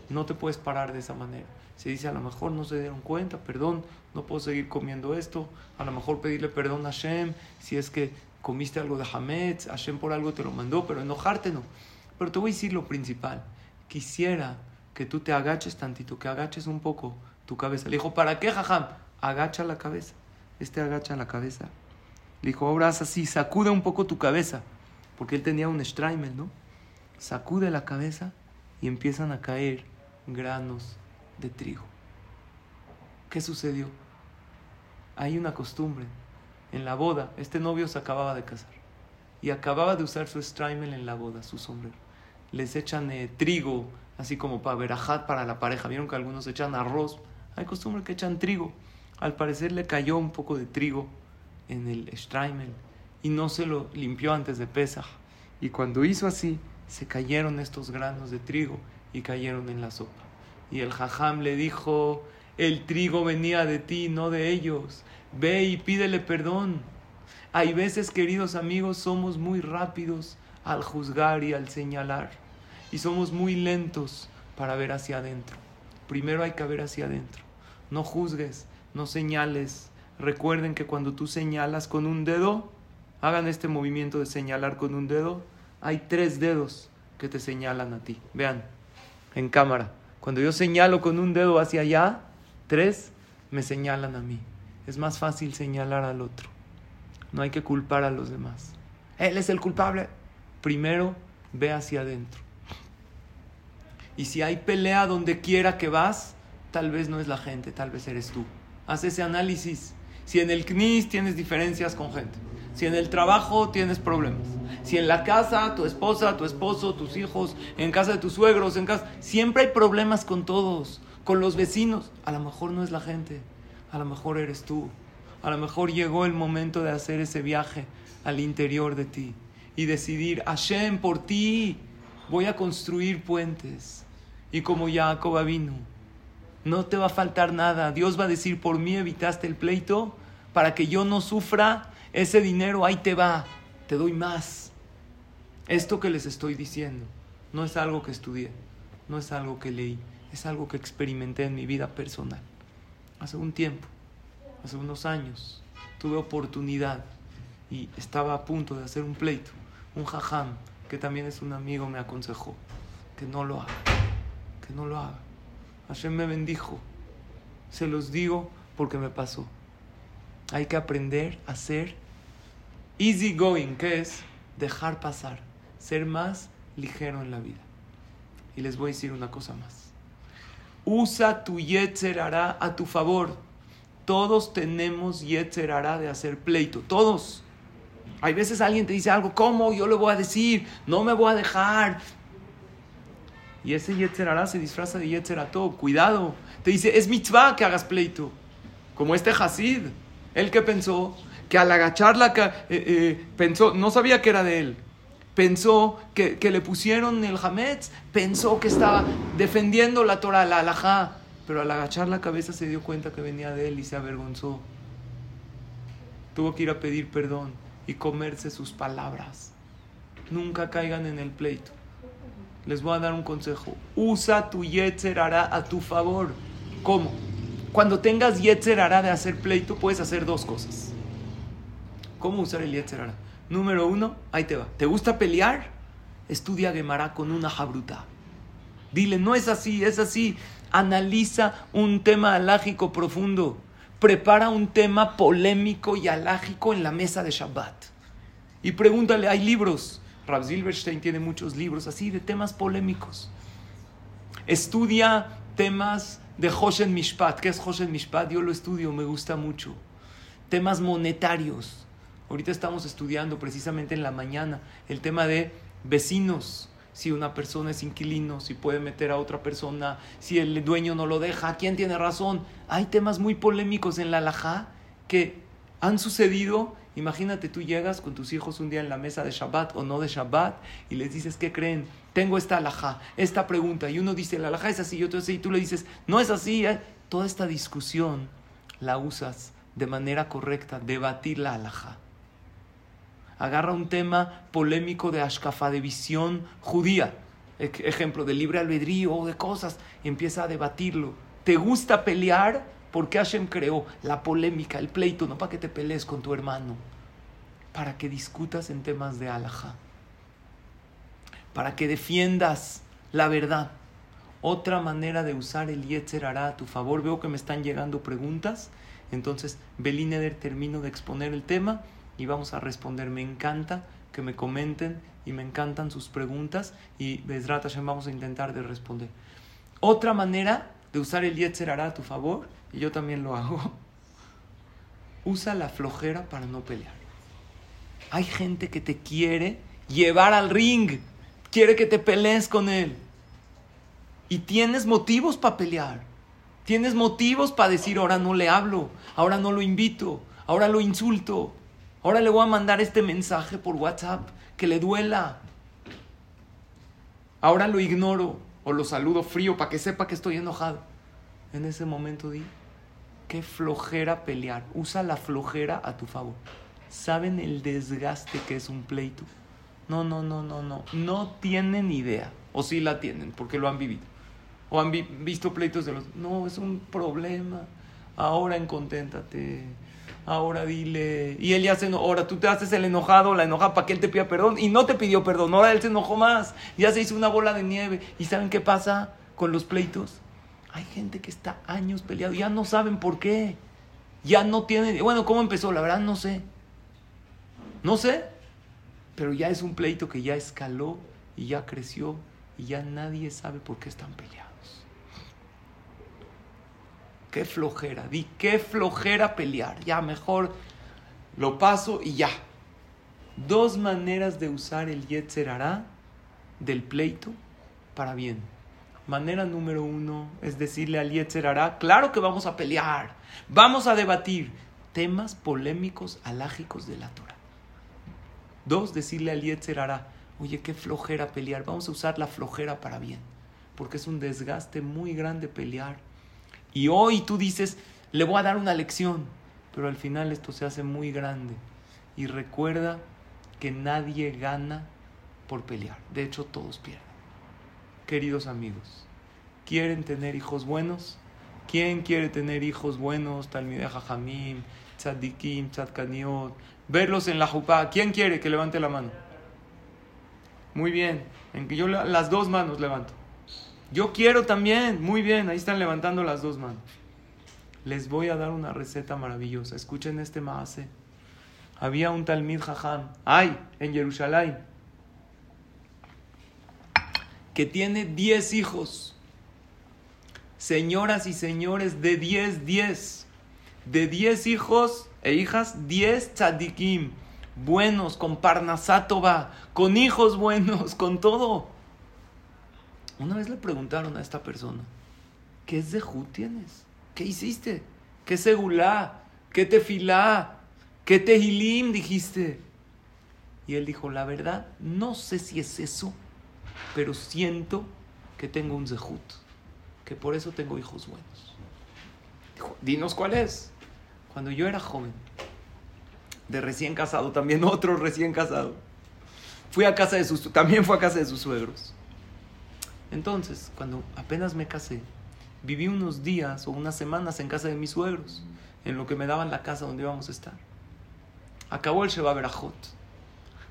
no te puedes parar de esa manera. Se dice, a lo mejor no se dieron cuenta, perdón, no puedo seguir comiendo esto. A lo mejor pedirle perdón a Hashem si es que comiste algo de Hametz, Hashem por algo te lo mandó, pero enojarte no. Pero te voy a decir lo principal. Quisiera que tú te agaches tantito, que agaches un poco tu cabeza. Le dijo, ¿para qué, jajam? Agacha la cabeza. Este agacha la cabeza. Le dijo, ahora haz así, sacude un poco tu cabeza. Porque él tenía un streimel, ¿no? Sacude la cabeza y empiezan a caer granos de trigo. ¿Qué sucedió? Hay una costumbre. En la boda, este novio se acababa de casar y acababa de usar su streimel en la boda, su sombrero. Les echan eh, trigo, así como para verajat para la pareja. Vieron que algunos echan arroz. Hay costumbre que echan trigo. Al parecer le cayó un poco de trigo en el Streimel y no se lo limpió antes de Pesach. Y cuando hizo así, se cayeron estos granos de trigo y cayeron en la sopa. Y el jajam le dijo, El trigo venía de ti, no de ellos. Ve y pídele perdón. Hay veces, queridos amigos, somos muy rápidos al juzgar y al señalar. Y somos muy lentos para ver hacia adentro. Primero hay que ver hacia adentro. No juzgues, no señales. Recuerden que cuando tú señalas con un dedo, hagan este movimiento de señalar con un dedo, hay tres dedos que te señalan a ti. Vean, en cámara. Cuando yo señalo con un dedo hacia allá, tres me señalan a mí. Es más fácil señalar al otro. No hay que culpar a los demás. Él es el culpable. Primero, ve hacia adentro. Y si hay pelea donde quiera que vas, tal vez no es la gente, tal vez eres tú. Haz ese análisis. Si en el CNIS tienes diferencias con gente, si en el trabajo tienes problemas, si en la casa, tu esposa, tu esposo, tus hijos, en casa de tus suegros, en casa, siempre hay problemas con todos, con los vecinos. A lo mejor no es la gente, a lo mejor eres tú. A lo mejor llegó el momento de hacer ese viaje al interior de ti y decidir, Hashem, por ti voy a construir puentes y como Jacob vino. No te va a faltar nada. Dios va a decir, por mí evitaste el pleito para que yo no sufra ese dinero, ahí te va, te doy más. Esto que les estoy diciendo no es algo que estudié, no es algo que leí, es algo que experimenté en mi vida personal. Hace un tiempo, hace unos años, tuve oportunidad y estaba a punto de hacer un pleito. Un jajam, que también es un amigo, me aconsejó que no lo haga que no lo haga. Hashem me bendijo. Se los digo porque me pasó. Hay que aprender a ser easy going, que es dejar pasar, ser más ligero en la vida. Y les voy a decir una cosa más. Usa tu yetzer a tu favor. Todos tenemos yetzer de hacer pleito, todos. Hay veces alguien te dice algo, ¿cómo? Yo le voy a decir, no me voy a dejar, y ese Yetzerará se disfraza de Yetzerato. Cuidado. Te dice, es mitzvah que hagas pleito. Como este Hasid. Él que pensó que al agacharla, eh, eh, pensó, no sabía que era de él. Pensó que, le pusieron el Hametz. Pensó que estaba defendiendo la Torah, la alajá. Pero al agachar la cabeza se dio cuenta que venía de él y se avergonzó. Tuvo que ir a pedir perdón y comerse sus palabras. Nunca caigan en el pleito les voy a dar un consejo. Usa tu Yetzer a tu favor. ¿Cómo? Cuando tengas Yetzer de hacer pleito, puedes hacer dos cosas. ¿Cómo usar el Yetzer Número uno, ahí te va. ¿Te gusta pelear? Estudia Gemara con una jabruta. Dile, no es así, es así. Analiza un tema alágico profundo. Prepara un tema polémico y alágico en la mesa de Shabbat. Y pregúntale, hay libros Rav Silverstein tiene muchos libros así de temas polémicos. Estudia temas de Hoshen Mishpat. ¿Qué es Hoshen Mishpat? Yo lo estudio, me gusta mucho. Temas monetarios. Ahorita estamos estudiando precisamente en la mañana el tema de vecinos. Si una persona es inquilino, si puede meter a otra persona, si el dueño no lo deja, ¿quién tiene razón? Hay temas muy polémicos en la alajá que han sucedido Imagínate, tú llegas con tus hijos un día en la mesa de Shabbat o no de Shabbat y les dices, ¿qué creen? Tengo esta alajá, esta pregunta. Y uno dice, la alajá es así, y otro y tú le dices, no es así. ¿eh? Toda esta discusión la usas de manera correcta, debatir la alajá. Agarra un tema polémico de Ashkafa, de visión judía, ejemplo, de libre albedrío o de cosas, y empieza a debatirlo. ¿Te gusta pelear? ¿Por qué Hashem creó la polémica, el pleito? No para que te pelees con tu hermano, para que discutas en temas de alajá, para que defiendas la verdad. Otra manera de usar el Yetzer hará a tu favor. Veo que me están llegando preguntas. Entonces, Belineder termino de exponer el tema y vamos a responder. Me encanta que me comenten y me encantan sus preguntas y Bezrat Hashem vamos a intentar de responder. Otra manera de usar el Yetzer hará a tu favor y yo también lo hago, usa la flojera para no pelear. Hay gente que te quiere llevar al ring, quiere que te pelees con él. Y tienes motivos para pelear. Tienes motivos para decir, ahora no le hablo, ahora no lo invito, ahora lo insulto, ahora le voy a mandar este mensaje por WhatsApp que le duela. Ahora lo ignoro o lo saludo frío para que sepa que estoy enojado. en ese momento di, qué flojera pelear. Usa la flojera a tu favor. ¿Saben el desgaste que es un pleito? No, no, no, no, no. No tienen idea. O sí la tienen, porque lo han vivido. O han visto pleitos de los... No, es un problema. Ahora enconténtate. Ahora dile. Y él ya se enojó. Ahora tú te haces el enojado, la enojada para que él te pida perdón. Y no te pidió perdón. Ahora él se enojó más. Ya se hizo una bola de nieve. ¿Y saben qué pasa con los pleitos? Hay gente que está años peleado. Ya no saben por qué. Ya no tienen. Bueno, ¿cómo empezó? La verdad no sé. No sé. Pero ya es un pleito que ya escaló y ya creció y ya nadie sabe por qué están peleados. Qué flojera, di qué flojera pelear. Ya mejor lo paso y ya. Dos maneras de usar el Yetzer del pleito para bien. Manera número uno es decirle al Yetzer claro que vamos a pelear, vamos a debatir temas polémicos alágicos de la Torah. Dos, decirle al Yetzer oye, qué flojera pelear, vamos a usar la flojera para bien, porque es un desgaste muy grande pelear. Y hoy tú dices, le voy a dar una lección, pero al final esto se hace muy grande. Y recuerda que nadie gana por pelear, de hecho todos pierden. Queridos amigos, ¿quieren tener hijos buenos? ¿Quién quiere tener hijos buenos? Talmideh Jajamim, Tzadikim, Tzadkaniot, verlos en la jupá. ¿Quién quiere que levante la mano? Muy bien, en que yo las dos manos levanto. Yo quiero también, muy bien, ahí están levantando las dos manos. Les voy a dar una receta maravillosa. Escuchen este maase. Había un Talmid Jajam, ay, en Jerusalén, que tiene 10 hijos. Señoras y señores, de 10, 10. De 10 hijos, e hijas, diez tzadikim, buenos, con parnasátova, con hijos buenos, con todo. Una vez le preguntaron a esta persona, ¿qué zehut tienes? ¿Qué hiciste? ¿Qué segulá? ¿Qué tefilá? ¿Qué tehilim dijiste? Y él dijo, la verdad, no sé si es eso, pero siento que tengo un zehut, que por eso tengo hijos buenos. Dijo, dinos cuál es. Cuando yo era joven, de recién casado, también otro recién casado, fui a casa de sus, también fue a casa de sus suegros. Entonces, cuando apenas me casé, viví unos días o unas semanas en casa de mis suegros, en lo que me daban la casa donde íbamos a estar. Acabó el Sheba Berajot.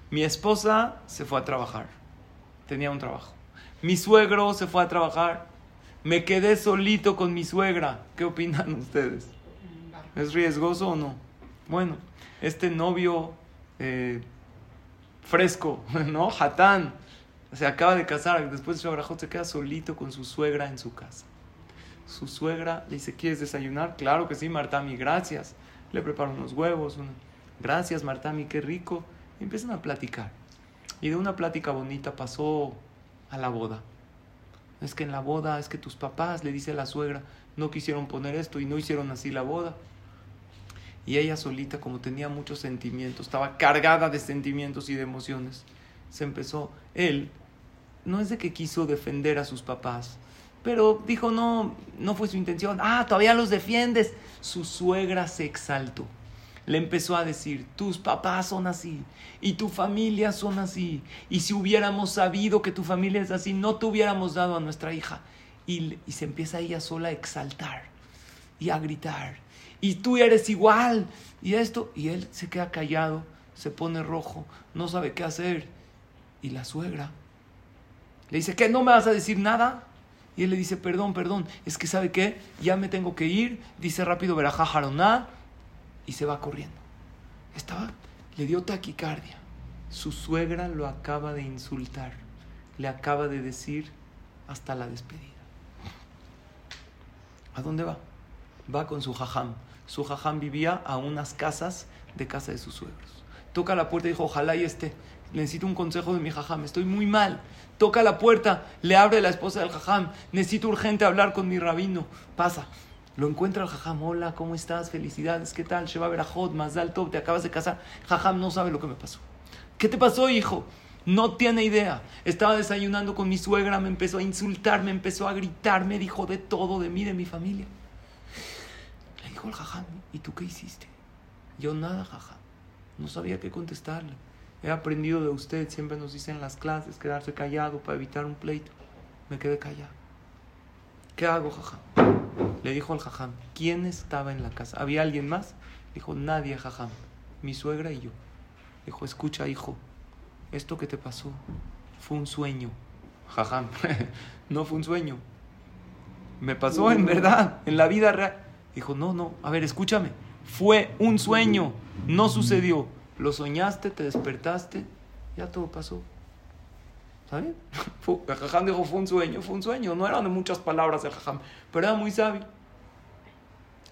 Mi esposa se fue a trabajar, tenía un trabajo. Mi suegro se fue a trabajar, me quedé solito con mi suegra. ¿Qué opinan ustedes? ¿Es riesgoso o no? Bueno, este novio eh, fresco, ¿no? Hatán, se acaba de casar, después de su se queda solito con su suegra en su casa. Su suegra le dice, ¿quieres desayunar? Claro que sí, Martami, gracias. Le preparo unos huevos, gracias Martami, qué rico. Y empiezan a platicar. Y de una plática bonita pasó a la boda. Es que en la boda, es que tus papás, le dice la suegra, no quisieron poner esto y no hicieron así la boda. Y ella solita, como tenía muchos sentimientos, estaba cargada de sentimientos y de emociones, se empezó, él, no es de que quiso defender a sus papás, pero dijo, no, no fue su intención, ah, todavía los defiendes. Su suegra se exaltó. Le empezó a decir, tus papás son así y tu familia son así. Y si hubiéramos sabido que tu familia es así, no te hubiéramos dado a nuestra hija. Y, y se empieza ella sola a exaltar y a gritar y tú eres igual, y esto, y él se queda callado, se pone rojo, no sabe qué hacer. Y la suegra le dice, ¿qué? ¿No me vas a decir nada? Y él le dice, perdón, perdón, es que ¿sabe qué? Ya me tengo que ir, dice rápido Verajá Jaroná, y se va corriendo. Estaba, le dio taquicardia. Su suegra lo acaba de insultar, le acaba de decir hasta la despedida. ¿A dónde va? Va con su jajam su jajam vivía a unas casas de casa de sus suegros. Toca la puerta y dijo, ojalá y esté. Necesito un consejo de mi jajam, estoy muy mal. Toca la puerta, le abre la esposa del jajam, necesito urgente hablar con mi rabino. Pasa, lo encuentra el jajam, hola, ¿cómo estás? Felicidades, ¿qué tal? Sheba Berajot, más alto, te acabas de casar. Jajam no sabe lo que me pasó. ¿Qué te pasó, hijo? No tiene idea. Estaba desayunando con mi suegra, me empezó a insultar, me empezó a gritar, me dijo de todo, de mí, de mi familia. Le dijo el jajam, ¿y tú qué hiciste? Yo nada, jajam. No sabía qué contestarle. He aprendido de usted, siempre nos dicen en las clases, quedarse callado para evitar un pleito. Me quedé callado. ¿Qué hago, jajam? Le dijo al jajam, ¿quién estaba en la casa? ¿Había alguien más? Dijo, nadie, jajam. Mi suegra y yo. Dijo, escucha, hijo, esto que te pasó fue un sueño. Jajam, no fue un sueño. Me pasó en verdad, en la vida real. Dijo, no, no, a ver, escúchame. Fue un sueño, no sucedió. Lo soñaste, te despertaste, ya todo pasó. ¿Sabes? El jajam dijo, fue un sueño, fue un sueño. No eran de muchas palabras el jajam, pero era muy sabio.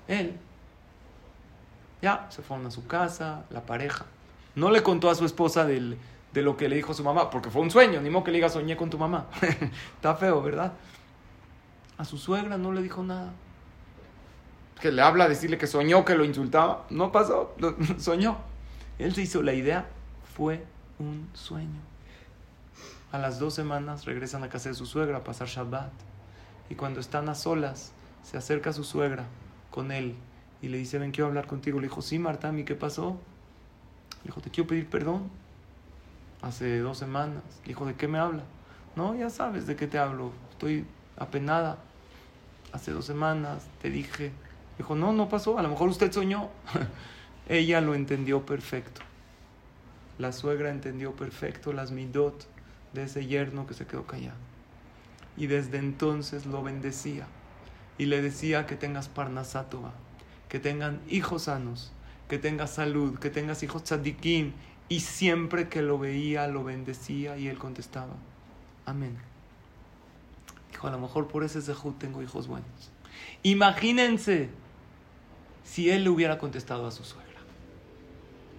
Él, ya, se fueron a su casa, la pareja. No le contó a su esposa de lo que le dijo su mamá, porque fue un sueño, ni modo que le diga soñé con tu mamá. Está feo, ¿verdad? A su suegra no le dijo nada. Que le habla decirle que soñó, que lo insultaba. No pasó, soñó. Él se hizo la idea, fue un sueño. A las dos semanas regresan a casa de su suegra a pasar Shabbat. Y cuando están a solas, se acerca a su suegra con él y le dice, ven, quiero hablar contigo. Le dijo, sí, Marta, ¿y qué pasó? Le dijo, te quiero pedir perdón. Hace dos semanas. Le dijo, ¿de qué me habla? No, ya sabes de qué te hablo. Estoy apenada. Hace dos semanas te dije. Dijo, no, no pasó. A lo mejor usted soñó. Ella lo entendió perfecto. La suegra entendió perfecto las midot de ese yerno que se quedó callado. Y desde entonces lo bendecía. Y le decía que tengas parnasátova, que tengan hijos sanos, que tengas salud, que tengas hijos tzadikim. Y siempre que lo veía, lo bendecía y él contestaba, amén. Dijo, a lo mejor por ese zehut tengo hijos buenos. Imagínense si él le hubiera contestado a su suegra.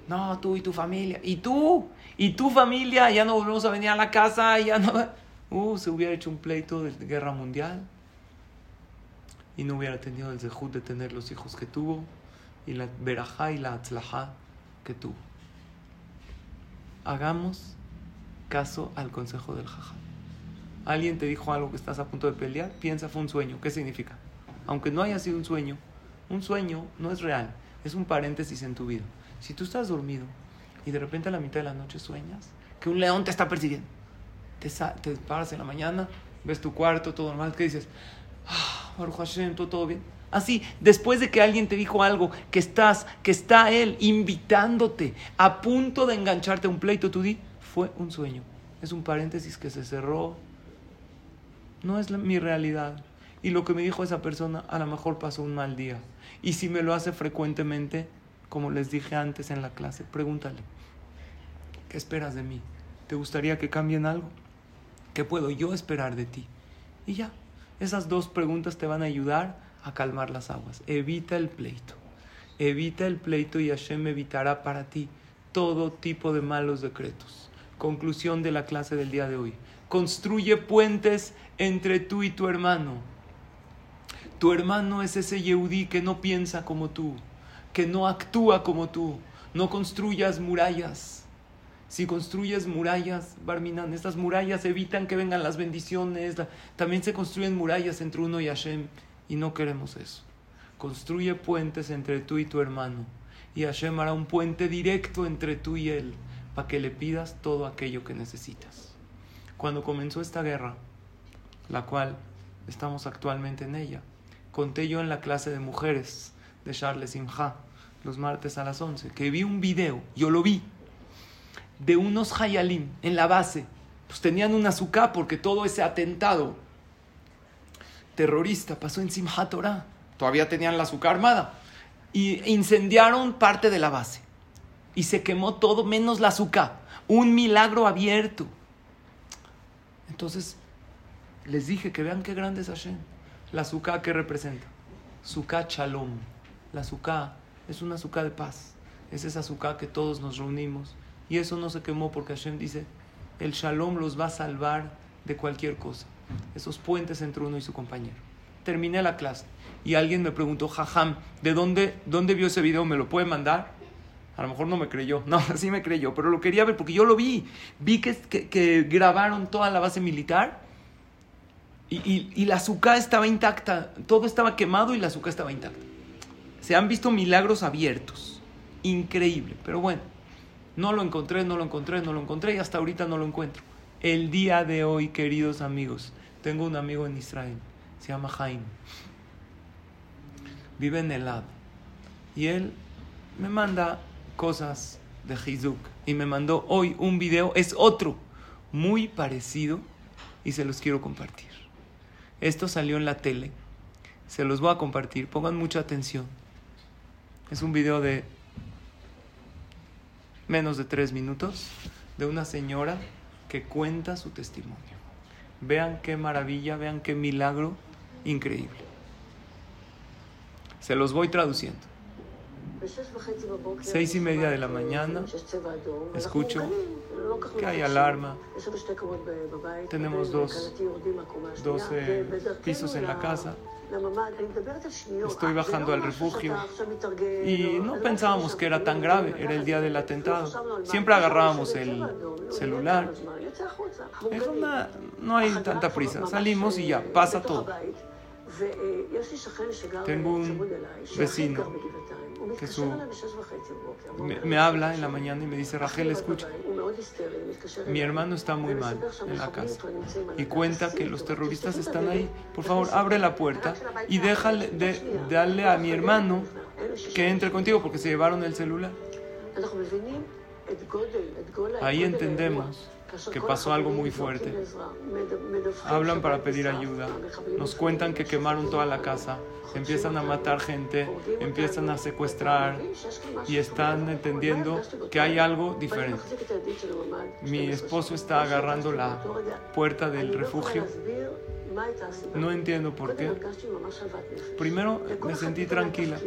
No, tú y tu familia. ¿Y tú? ¿Y tu familia? Ya no volvemos a venir a la casa, ya no... Uh, se hubiera hecho un pleito de guerra mundial. Y no hubiera tenido el zehut de tener los hijos que tuvo. Y la verajá y la atzlajá que tuvo. Hagamos caso al consejo del jajá. Alguien te dijo algo que estás a punto de pelear, piensa fue un sueño. ¿Qué significa? Aunque no haya sido un sueño, un sueño no es real, es un paréntesis en tu vida. Si tú estás dormido y de repente a la mitad de la noche sueñas que un león te está persiguiendo, te, te paras en la mañana, ves tu cuarto, todo normal, ¿qué dices? Ah, Baruch Hashem, todo, todo bien. Así, después de que alguien te dijo algo, que estás, que está él invitándote, a punto de engancharte a un pleito, tú di, fue un sueño. Es un paréntesis que se cerró. No es mi realidad. Y lo que me dijo esa persona, a lo mejor pasó un mal día. Y si me lo hace frecuentemente, como les dije antes en la clase, pregúntale, ¿qué esperas de mí? ¿Te gustaría que cambien algo? ¿Qué puedo yo esperar de ti? Y ya, esas dos preguntas te van a ayudar a calmar las aguas. Evita el pleito. Evita el pleito y Hashem evitará para ti todo tipo de malos decretos. Conclusión de la clase del día de hoy. Construye puentes entre tú y tu hermano. Tu hermano es ese Yehudí que no piensa como tú, que no actúa como tú. No construyas murallas. Si construyes murallas, Barminan, estas murallas evitan que vengan las bendiciones. También se construyen murallas entre uno y Hashem y no queremos eso. Construye puentes entre tú y tu hermano y Hashem hará un puente directo entre tú y él para que le pidas todo aquello que necesitas. Cuando comenzó esta guerra, la cual estamos actualmente en ella, conté yo en la clase de mujeres de Charles Simha los martes a las 11, que vi un video, yo lo vi, de unos hayalim en la base. Pues tenían un azúcar porque todo ese atentado terrorista pasó en Simhat Torah. Todavía tenían la azúcar armada. Y incendiaron parte de la base. Y se quemó todo menos la azúcar. Un milagro abierto. Entonces, les dije que vean qué grande es Hashem. La azúcar que representa. Sukkah Shalom. La azúcar es una azúcar de paz. Es esa azúcar que todos nos reunimos. Y eso no se quemó porque Hashem dice, el shalom los va a salvar de cualquier cosa. Esos puentes entre uno y su compañero. Terminé la clase y alguien me preguntó, Jajam, ¿de dónde, dónde vio ese video? ¿Me lo puede mandar? A lo mejor no me creyó. No, sí me creyó, pero lo quería ver porque yo lo vi. Vi que, grabaron toda la base militar y la azúcar estaba intacta. Todo estaba quemado y la azúcar estaba intacta. Se han visto milagros abiertos. Increíble. Pero bueno, no lo encontré, no lo encontré, no lo encontré y hasta ahorita no lo encuentro. El día de hoy, queridos amigos, tengo un amigo en Israel. Se llama Jaime. Vive en Elad. Y él me manda cosas de Hizuk. Y me mandó hoy un video, es otro, muy parecido, y se los quiero compartir. Esto salió en la tele. Se los voy a compartir. Pongan mucha atención. Es un video de menos de tres minutos de una señora que cuenta su testimonio. Vean qué maravilla, vean qué milagro increíble. Se los voy traduciendo. Seis y media de la mañana, escucho que hay alarma. Tenemos dos, pisos en la casa. Estoy bajando al refugio y no pensábamos que era tan grave, era el día del atentado. Siempre agarrábamos el celular. no hay tanta prisa, salimos y ya, pasa todo. Tengo un vecino que su, me, habla en la mañana y me dice, Rachel, escucha, mi hermano está muy mal en la casa. y cuenta que los terroristas están ahí. Por favor, abre la puerta y déjale, de, darle a mi hermano que entre contigo porque se llevaron el celular. Ahí entendemos que pasó algo muy fuerte. Hablan para pedir ayuda, nos cuentan que quemaron toda la casa, empiezan a matar gente, empiezan a secuestrar y están entendiendo que hay algo diferente. Mi esposo está agarrando la puerta del refugio. No entiendo por qué. Primero me sentí tranquila.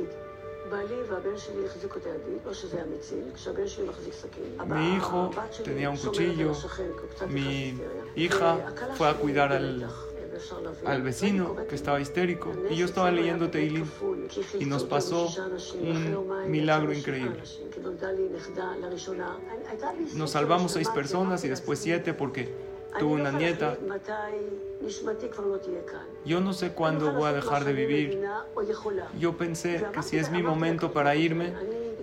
Mi hijo tenía un cuchillo, mi hija fue a cuidar al, al vecino que estaba histérico y yo estaba leyendo Teilim y nos pasó un milagro increíble. Nos salvamos seis personas y después siete porque tuvo una nieta. Yo no sé cuándo voy a dejar de vivir. Yo pensé que si es mi momento para irme,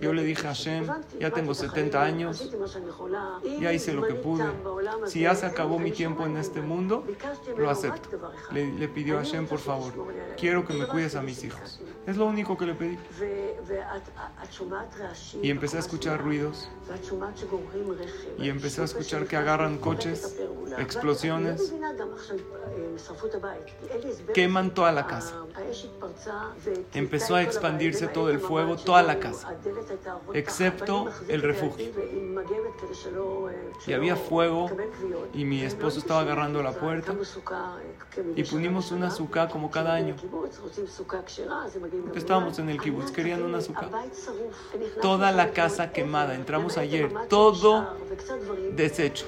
yo le dije a Hashem, ya tengo 70 años, ya hice lo que pude. Si ya se acabó mi tiempo en este mundo, lo acepto. Le, pidió a Hashem, por favor, quiero que me cuides a mis hijos. Es lo único que le pedí. Y empecé a escuchar ruidos. Y empecé a escuchar que agarran coches, explosiones, queman toda la casa. Empezó a expandirse todo el fuego, toda la casa excepto el refugio. Y había fuego y mi esposo estaba agarrando la puerta y pusimos una azúcar como cada año. estábamos en el kibutz, querían una azúcar. Toda la casa quemada, entramos ayer, todo deshecho.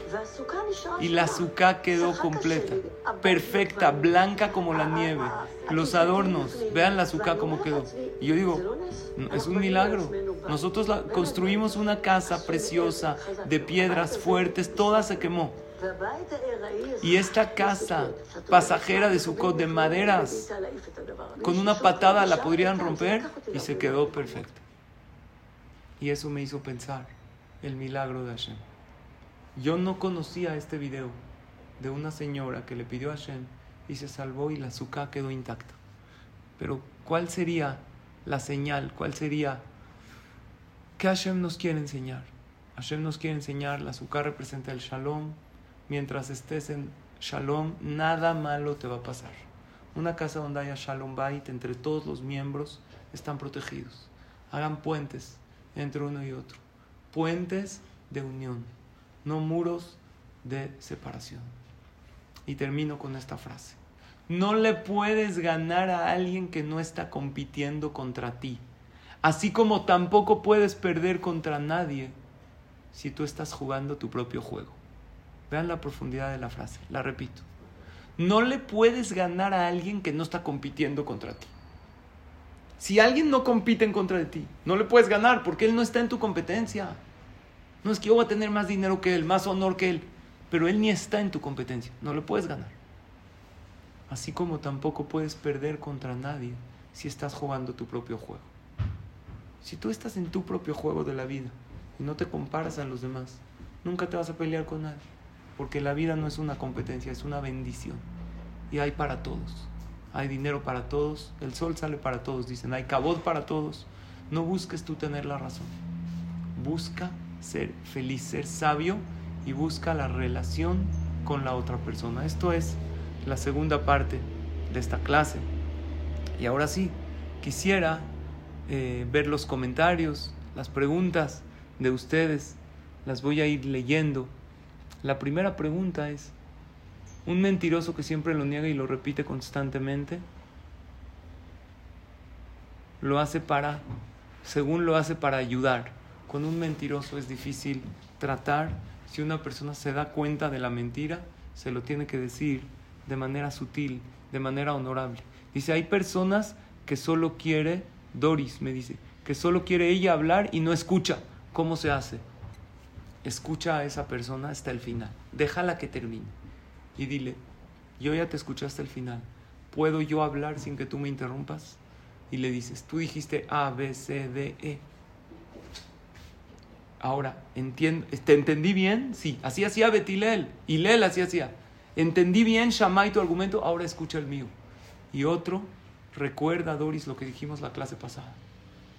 Y la azúcar quedó completa, perfecta, blanca como la nieve. Los adornos, vean la azúcar como quedó. Y yo digo, es un milagro. Nosotros construimos una casa preciosa de piedras fuertes, toda se quemó. Y esta casa pasajera de Sukkot de maderas, con una patada la podrían romper y se quedó perfecta. Y eso me hizo pensar el milagro de Hashem. Yo no conocía este video de una señora que le pidió a Hashem y se salvó y la azúcar quedó intacta. Pero ¿cuál sería la señal? ¿Cuál sería ¿Qué Hashem nos quiere enseñar? Hashem nos quiere enseñar, la azúcar representa el shalom. Mientras estés en shalom, nada malo te va a pasar. Una casa donde haya shalom bait, entre todos los miembros, están protegidos. Hagan puentes entre uno y otro. Puentes de unión, no muros de separación. Y termino con esta frase. No le puedes ganar a alguien que no está compitiendo contra ti así como tampoco puedes perder contra nadie si tú estás jugando tu propio juego. Vean la profundidad de la frase, la repito. No le puedes ganar a alguien que no está compitiendo contra ti. Si alguien no compite en contra de ti, no le puedes ganar porque él no está en tu competencia. No es que yo voy a tener más dinero que él, más honor que él, pero él ni está en tu competencia, no le puedes ganar. Así como tampoco puedes perder contra nadie si estás jugando tu propio juego. Si tú estás en tu propio juego de la vida y no te comparas a los demás, nunca te vas a pelear con nadie, porque la vida no es una competencia, es una bendición. Y hay para todos. Hay dinero para todos, el sol sale para todos, dicen, hay cabot para todos. No busques tú tener la razón. Busca ser feliz, ser sabio y busca la relación con la otra persona. Esto es la segunda parte de esta clase. Y ahora sí, quisiera eh, ver los comentarios, las preguntas de ustedes. Las voy a ir leyendo. La primera pregunta es, ¿un mentiroso que siempre lo niega y lo repite constantemente? Lo hace para, según lo hace para ayudar. Con un mentiroso es difícil tratar. Si una persona se da cuenta de la mentira, se lo tiene que decir de manera sutil, de manera honorable. Dice, hay personas que solo quiere, Doris me dice, que solo quiere ella hablar y no escucha. ¿Cómo se hace? Escucha a esa persona hasta el final. Déjala que termine. Y dile, yo ya te escuché hasta el final. ¿Puedo yo hablar sin que tú me interrumpas? Y le dices, tú dijiste A, B, C, D, E. Ahora, entiendo, ¿te entendí bien? Sí, así hacía Betilel. Y Lel así hacía. Entendí bien, Shammai, tu argumento, ahora escucha el mío. Y otro, recuerda, Doris, lo que dijimos la clase pasada.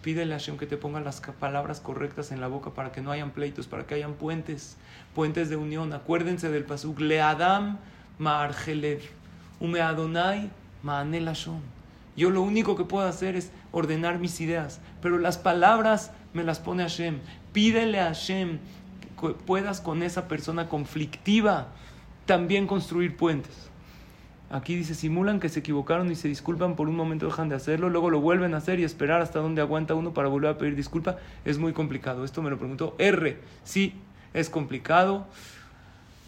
Pídele a Hashem que te ponga las palabras correctas en la boca para que no hayan pleitos, para que hayan puentes, puentes de unión. Acuérdense del pasuk, Leadam Ma'arjelev, Ume Adonai Ma'anelashon. Yo lo único que puedo hacer es ordenar mis ideas, pero las palabras me las pone Hashem. Pídele a Hashem que puedas con esa persona conflictiva también construir puentes. Aquí dice, simulan que se equivocaron y se disculpan por un momento, dejan de hacerlo, luego lo vuelven a hacer y esperar hasta donde aguanta uno para volver a pedir disculpa es muy complicado. Esto me lo preguntó R. Sí, es complicado.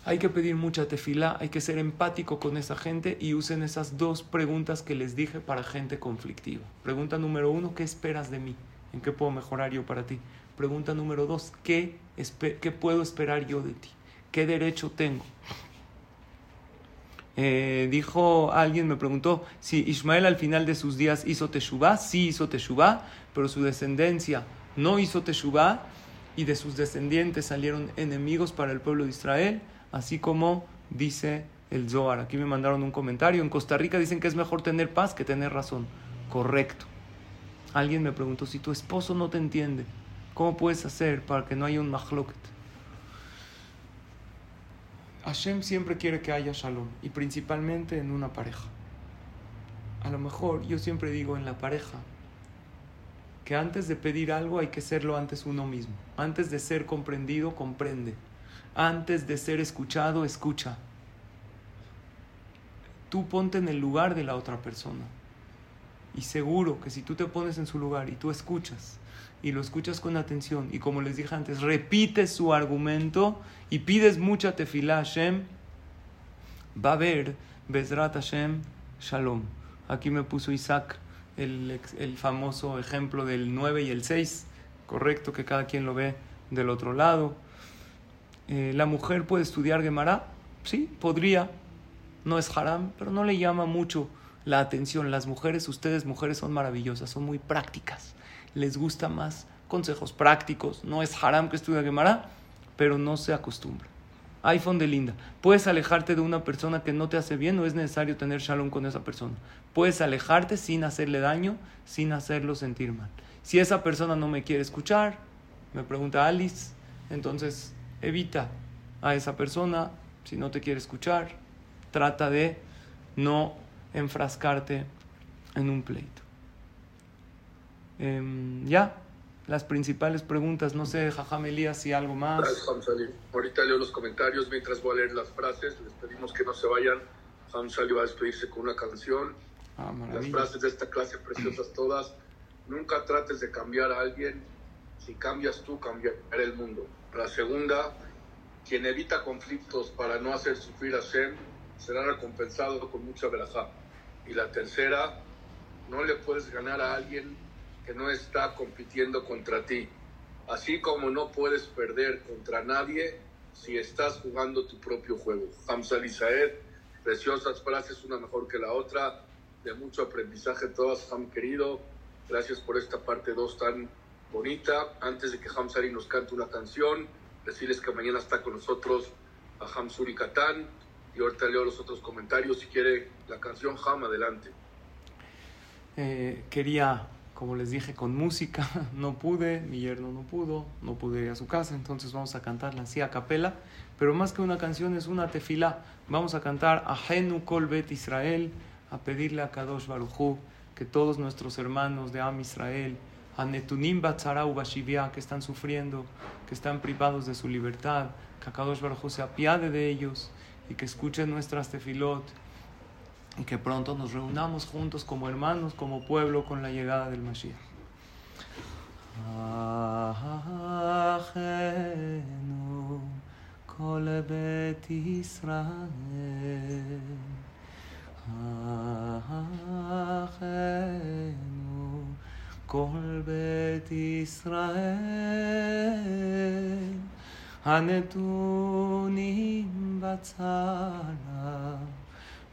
Hay que pedir mucha tefila, hay que ser empático con esa gente y usen esas dos preguntas que les dije para gente conflictiva. Pregunta número uno, ¿qué esperas de mí? ¿En qué puedo mejorar yo para ti? Pregunta número dos, ¿qué, qué puedo esperar yo de ti? ¿Qué derecho tengo? Eh, dijo, alguien me preguntó si Ismael al final de sus días hizo Teshuvah. Sí hizo Teshuvah, pero su descendencia no hizo Teshuvah y de sus descendientes salieron enemigos para el pueblo de Israel, así como dice el Zohar. Aquí me mandaron un comentario. En Costa Rica dicen que es mejor tener paz que tener razón. Correcto. Alguien me preguntó si tu esposo no te entiende, ¿cómo puedes hacer para que no haya un mahloket? Hashem siempre quiere que haya shalom y principalmente en una pareja. A lo mejor yo siempre digo en la pareja que antes de pedir algo hay que serlo antes uno mismo. Antes de ser comprendido, comprende. Antes de ser escuchado, escucha. Tú ponte en el lugar de la otra persona. Y seguro que si tú te pones en su lugar y tú escuchas y lo escuchas con atención y como les dije antes, repites su argumento y pides mucha tefilá Hashem, va a haber Bezrat Hashem Shalom. Aquí me puso Isaac el, el famoso ejemplo del 9 y el 6, correcto que cada quien lo ve del otro lado. Eh, ¿La mujer puede estudiar Gemara? Sí, podría. No es haram, pero no le llama mucho la atención. Las mujeres, ustedes mujeres son maravillosas, son muy prácticas les gusta más consejos prácticos. No es haram que estudie Gemara, pero no se acostumbra. iPhone de linda. Puedes alejarte de una persona que no te hace bien, no es necesario tener shalom con esa persona. Puedes alejarte sin hacerle daño, sin hacerlo sentir mal. Si esa persona no me quiere escuchar, me pregunta Alice, entonces evita a esa persona. Si no te quiere escuchar, trata de no enfrascarte en un pleito. Em, ya, las principales preguntas. No sé, Jajam Elías, si algo más. Ahorita leo los comentarios mientras voy a leer las frases. Les pedimos que no se vayan. Hamzali va a despedirse con una canción. Ah, las frases de esta clase preciosas todas. Nunca trates de cambiar a alguien. Si cambias tú, cambiará el mundo. La segunda, quien evita conflictos para no hacer sufrir a Shem será recompensado con mucha verajá. Y la tercera, No le puedes ganar a alguien que no está compitiendo contra ti. Así como no puedes perder contra nadie si estás jugando tu propio juego. Hamza Lizaed, preciosas frases, una mejor que la otra, de mucho aprendizaje todas, Ham querido. Gracias por esta parte 2 tan bonita. Antes de que Hamzari nos cante una canción, decirles que mañana está con nosotros a Hamsuri Katán. Y ahorita leo los otros comentarios. Si quiere la canción, Ham, adelante. Eh, quería, como les dije, con música. No pude, mi yerno no pudo, no pude ir a su casa. Entonces vamos a cantarla así a capela. Pero más que una canción, es una tefila. Vamos a cantar a Henu Kol Bet Israel, a pedirle a Kadosh Baruchu que todos nuestros hermanos de Am Israel, a Netunim Bashivia, que están sufriendo, que están privados de su libertad, que Akadosh Baruj se apiade de ellos y que escuchen nuestras tefilot y que pronto nos reunamos juntos como hermanos, como pueblo con la llegada del Mashiach. כל בית ישראל הנתונים בצרה,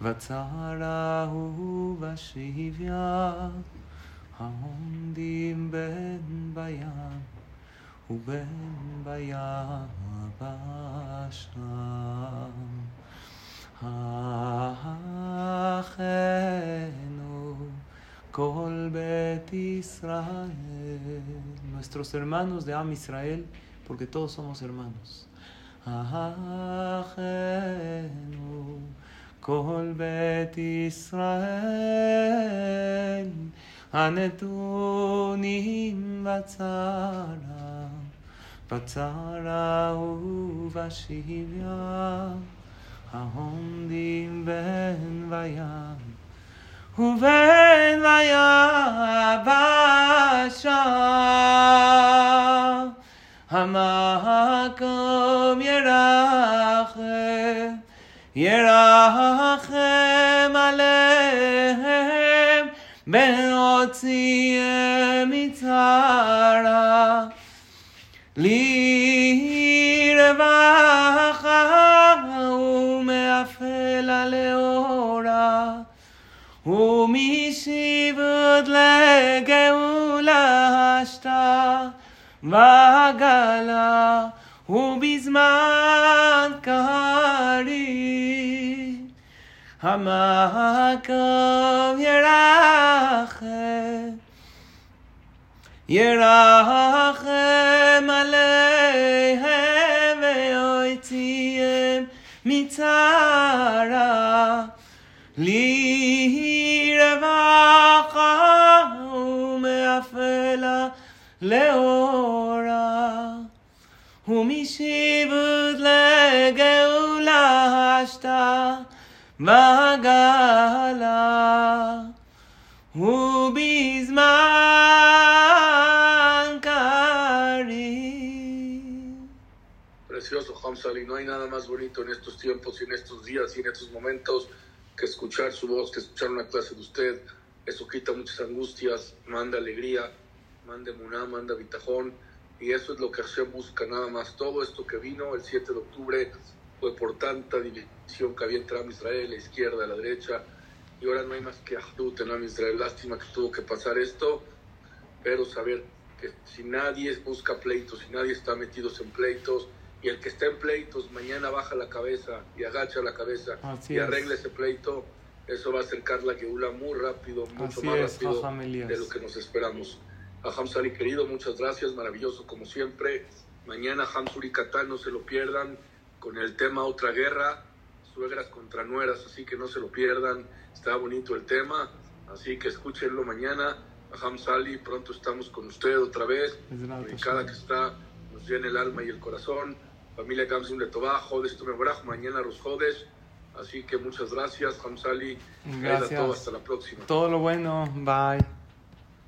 בצרה ובשביה, העומדים בין בים ובין ביבשה. האחינו Kol Bet Israel, nuestros hermanos de Am Israel, porque todos somos hermanos. Ajenu, Kol Bet Israel, Anetunim Batzara, Batzara Uvashivya, Ahondim Ben Vayam. ובין ויבשה המקום ירחם ירחם עליהם בהוציאם מצרה. לי רווחה ומאפל לאורה ומשיבות לגאולה השתה ועגלה ובזמן המקום ירחם ירחם עליהם ויוציאם מצרה. לי רווחה ומאפלה לאורה ומשיבות Hamzali, no hay nada más bonito en estos tiempos y en estos días y en estos momentos que escuchar su voz, que escuchar una clase de usted. Eso quita muchas angustias, manda alegría, manda muná, manda bitajón. Y eso es lo que Hashem busca nada más. Todo esto que vino el 7 de octubre fue por tanta división que había entre Israel, la izquierda, la derecha. Y ahora no hay más que Ahdut en Israel. Lástima que tuvo que pasar esto, pero saber que si nadie busca pleitos, si nadie está metidos en pleitos, y el que está en pleitos mañana baja la cabeza y agacha la cabeza y arregla ese pleito, eso va a acercar la Geula muy rápido, mucho más rápido de lo que nos esperamos. A Hamsari querido, muchas gracias, maravilloso como siempre. Mañana Hamsuri Katán, no se lo pierdan, con el tema Otra Guerra, suegras contra nueras, así que no se lo pierdan, está bonito el tema, así que escúchenlo mañana. A Hamsali, pronto estamos con usted otra vez, cada que está nos llena el alma y el corazón familia Gamsun Letová, Jodes Tumebraj, mañana los Jodes. Así que muchas gracias, Hamsali. Gracias. hasta la próxima. Todo lo bueno. Bye.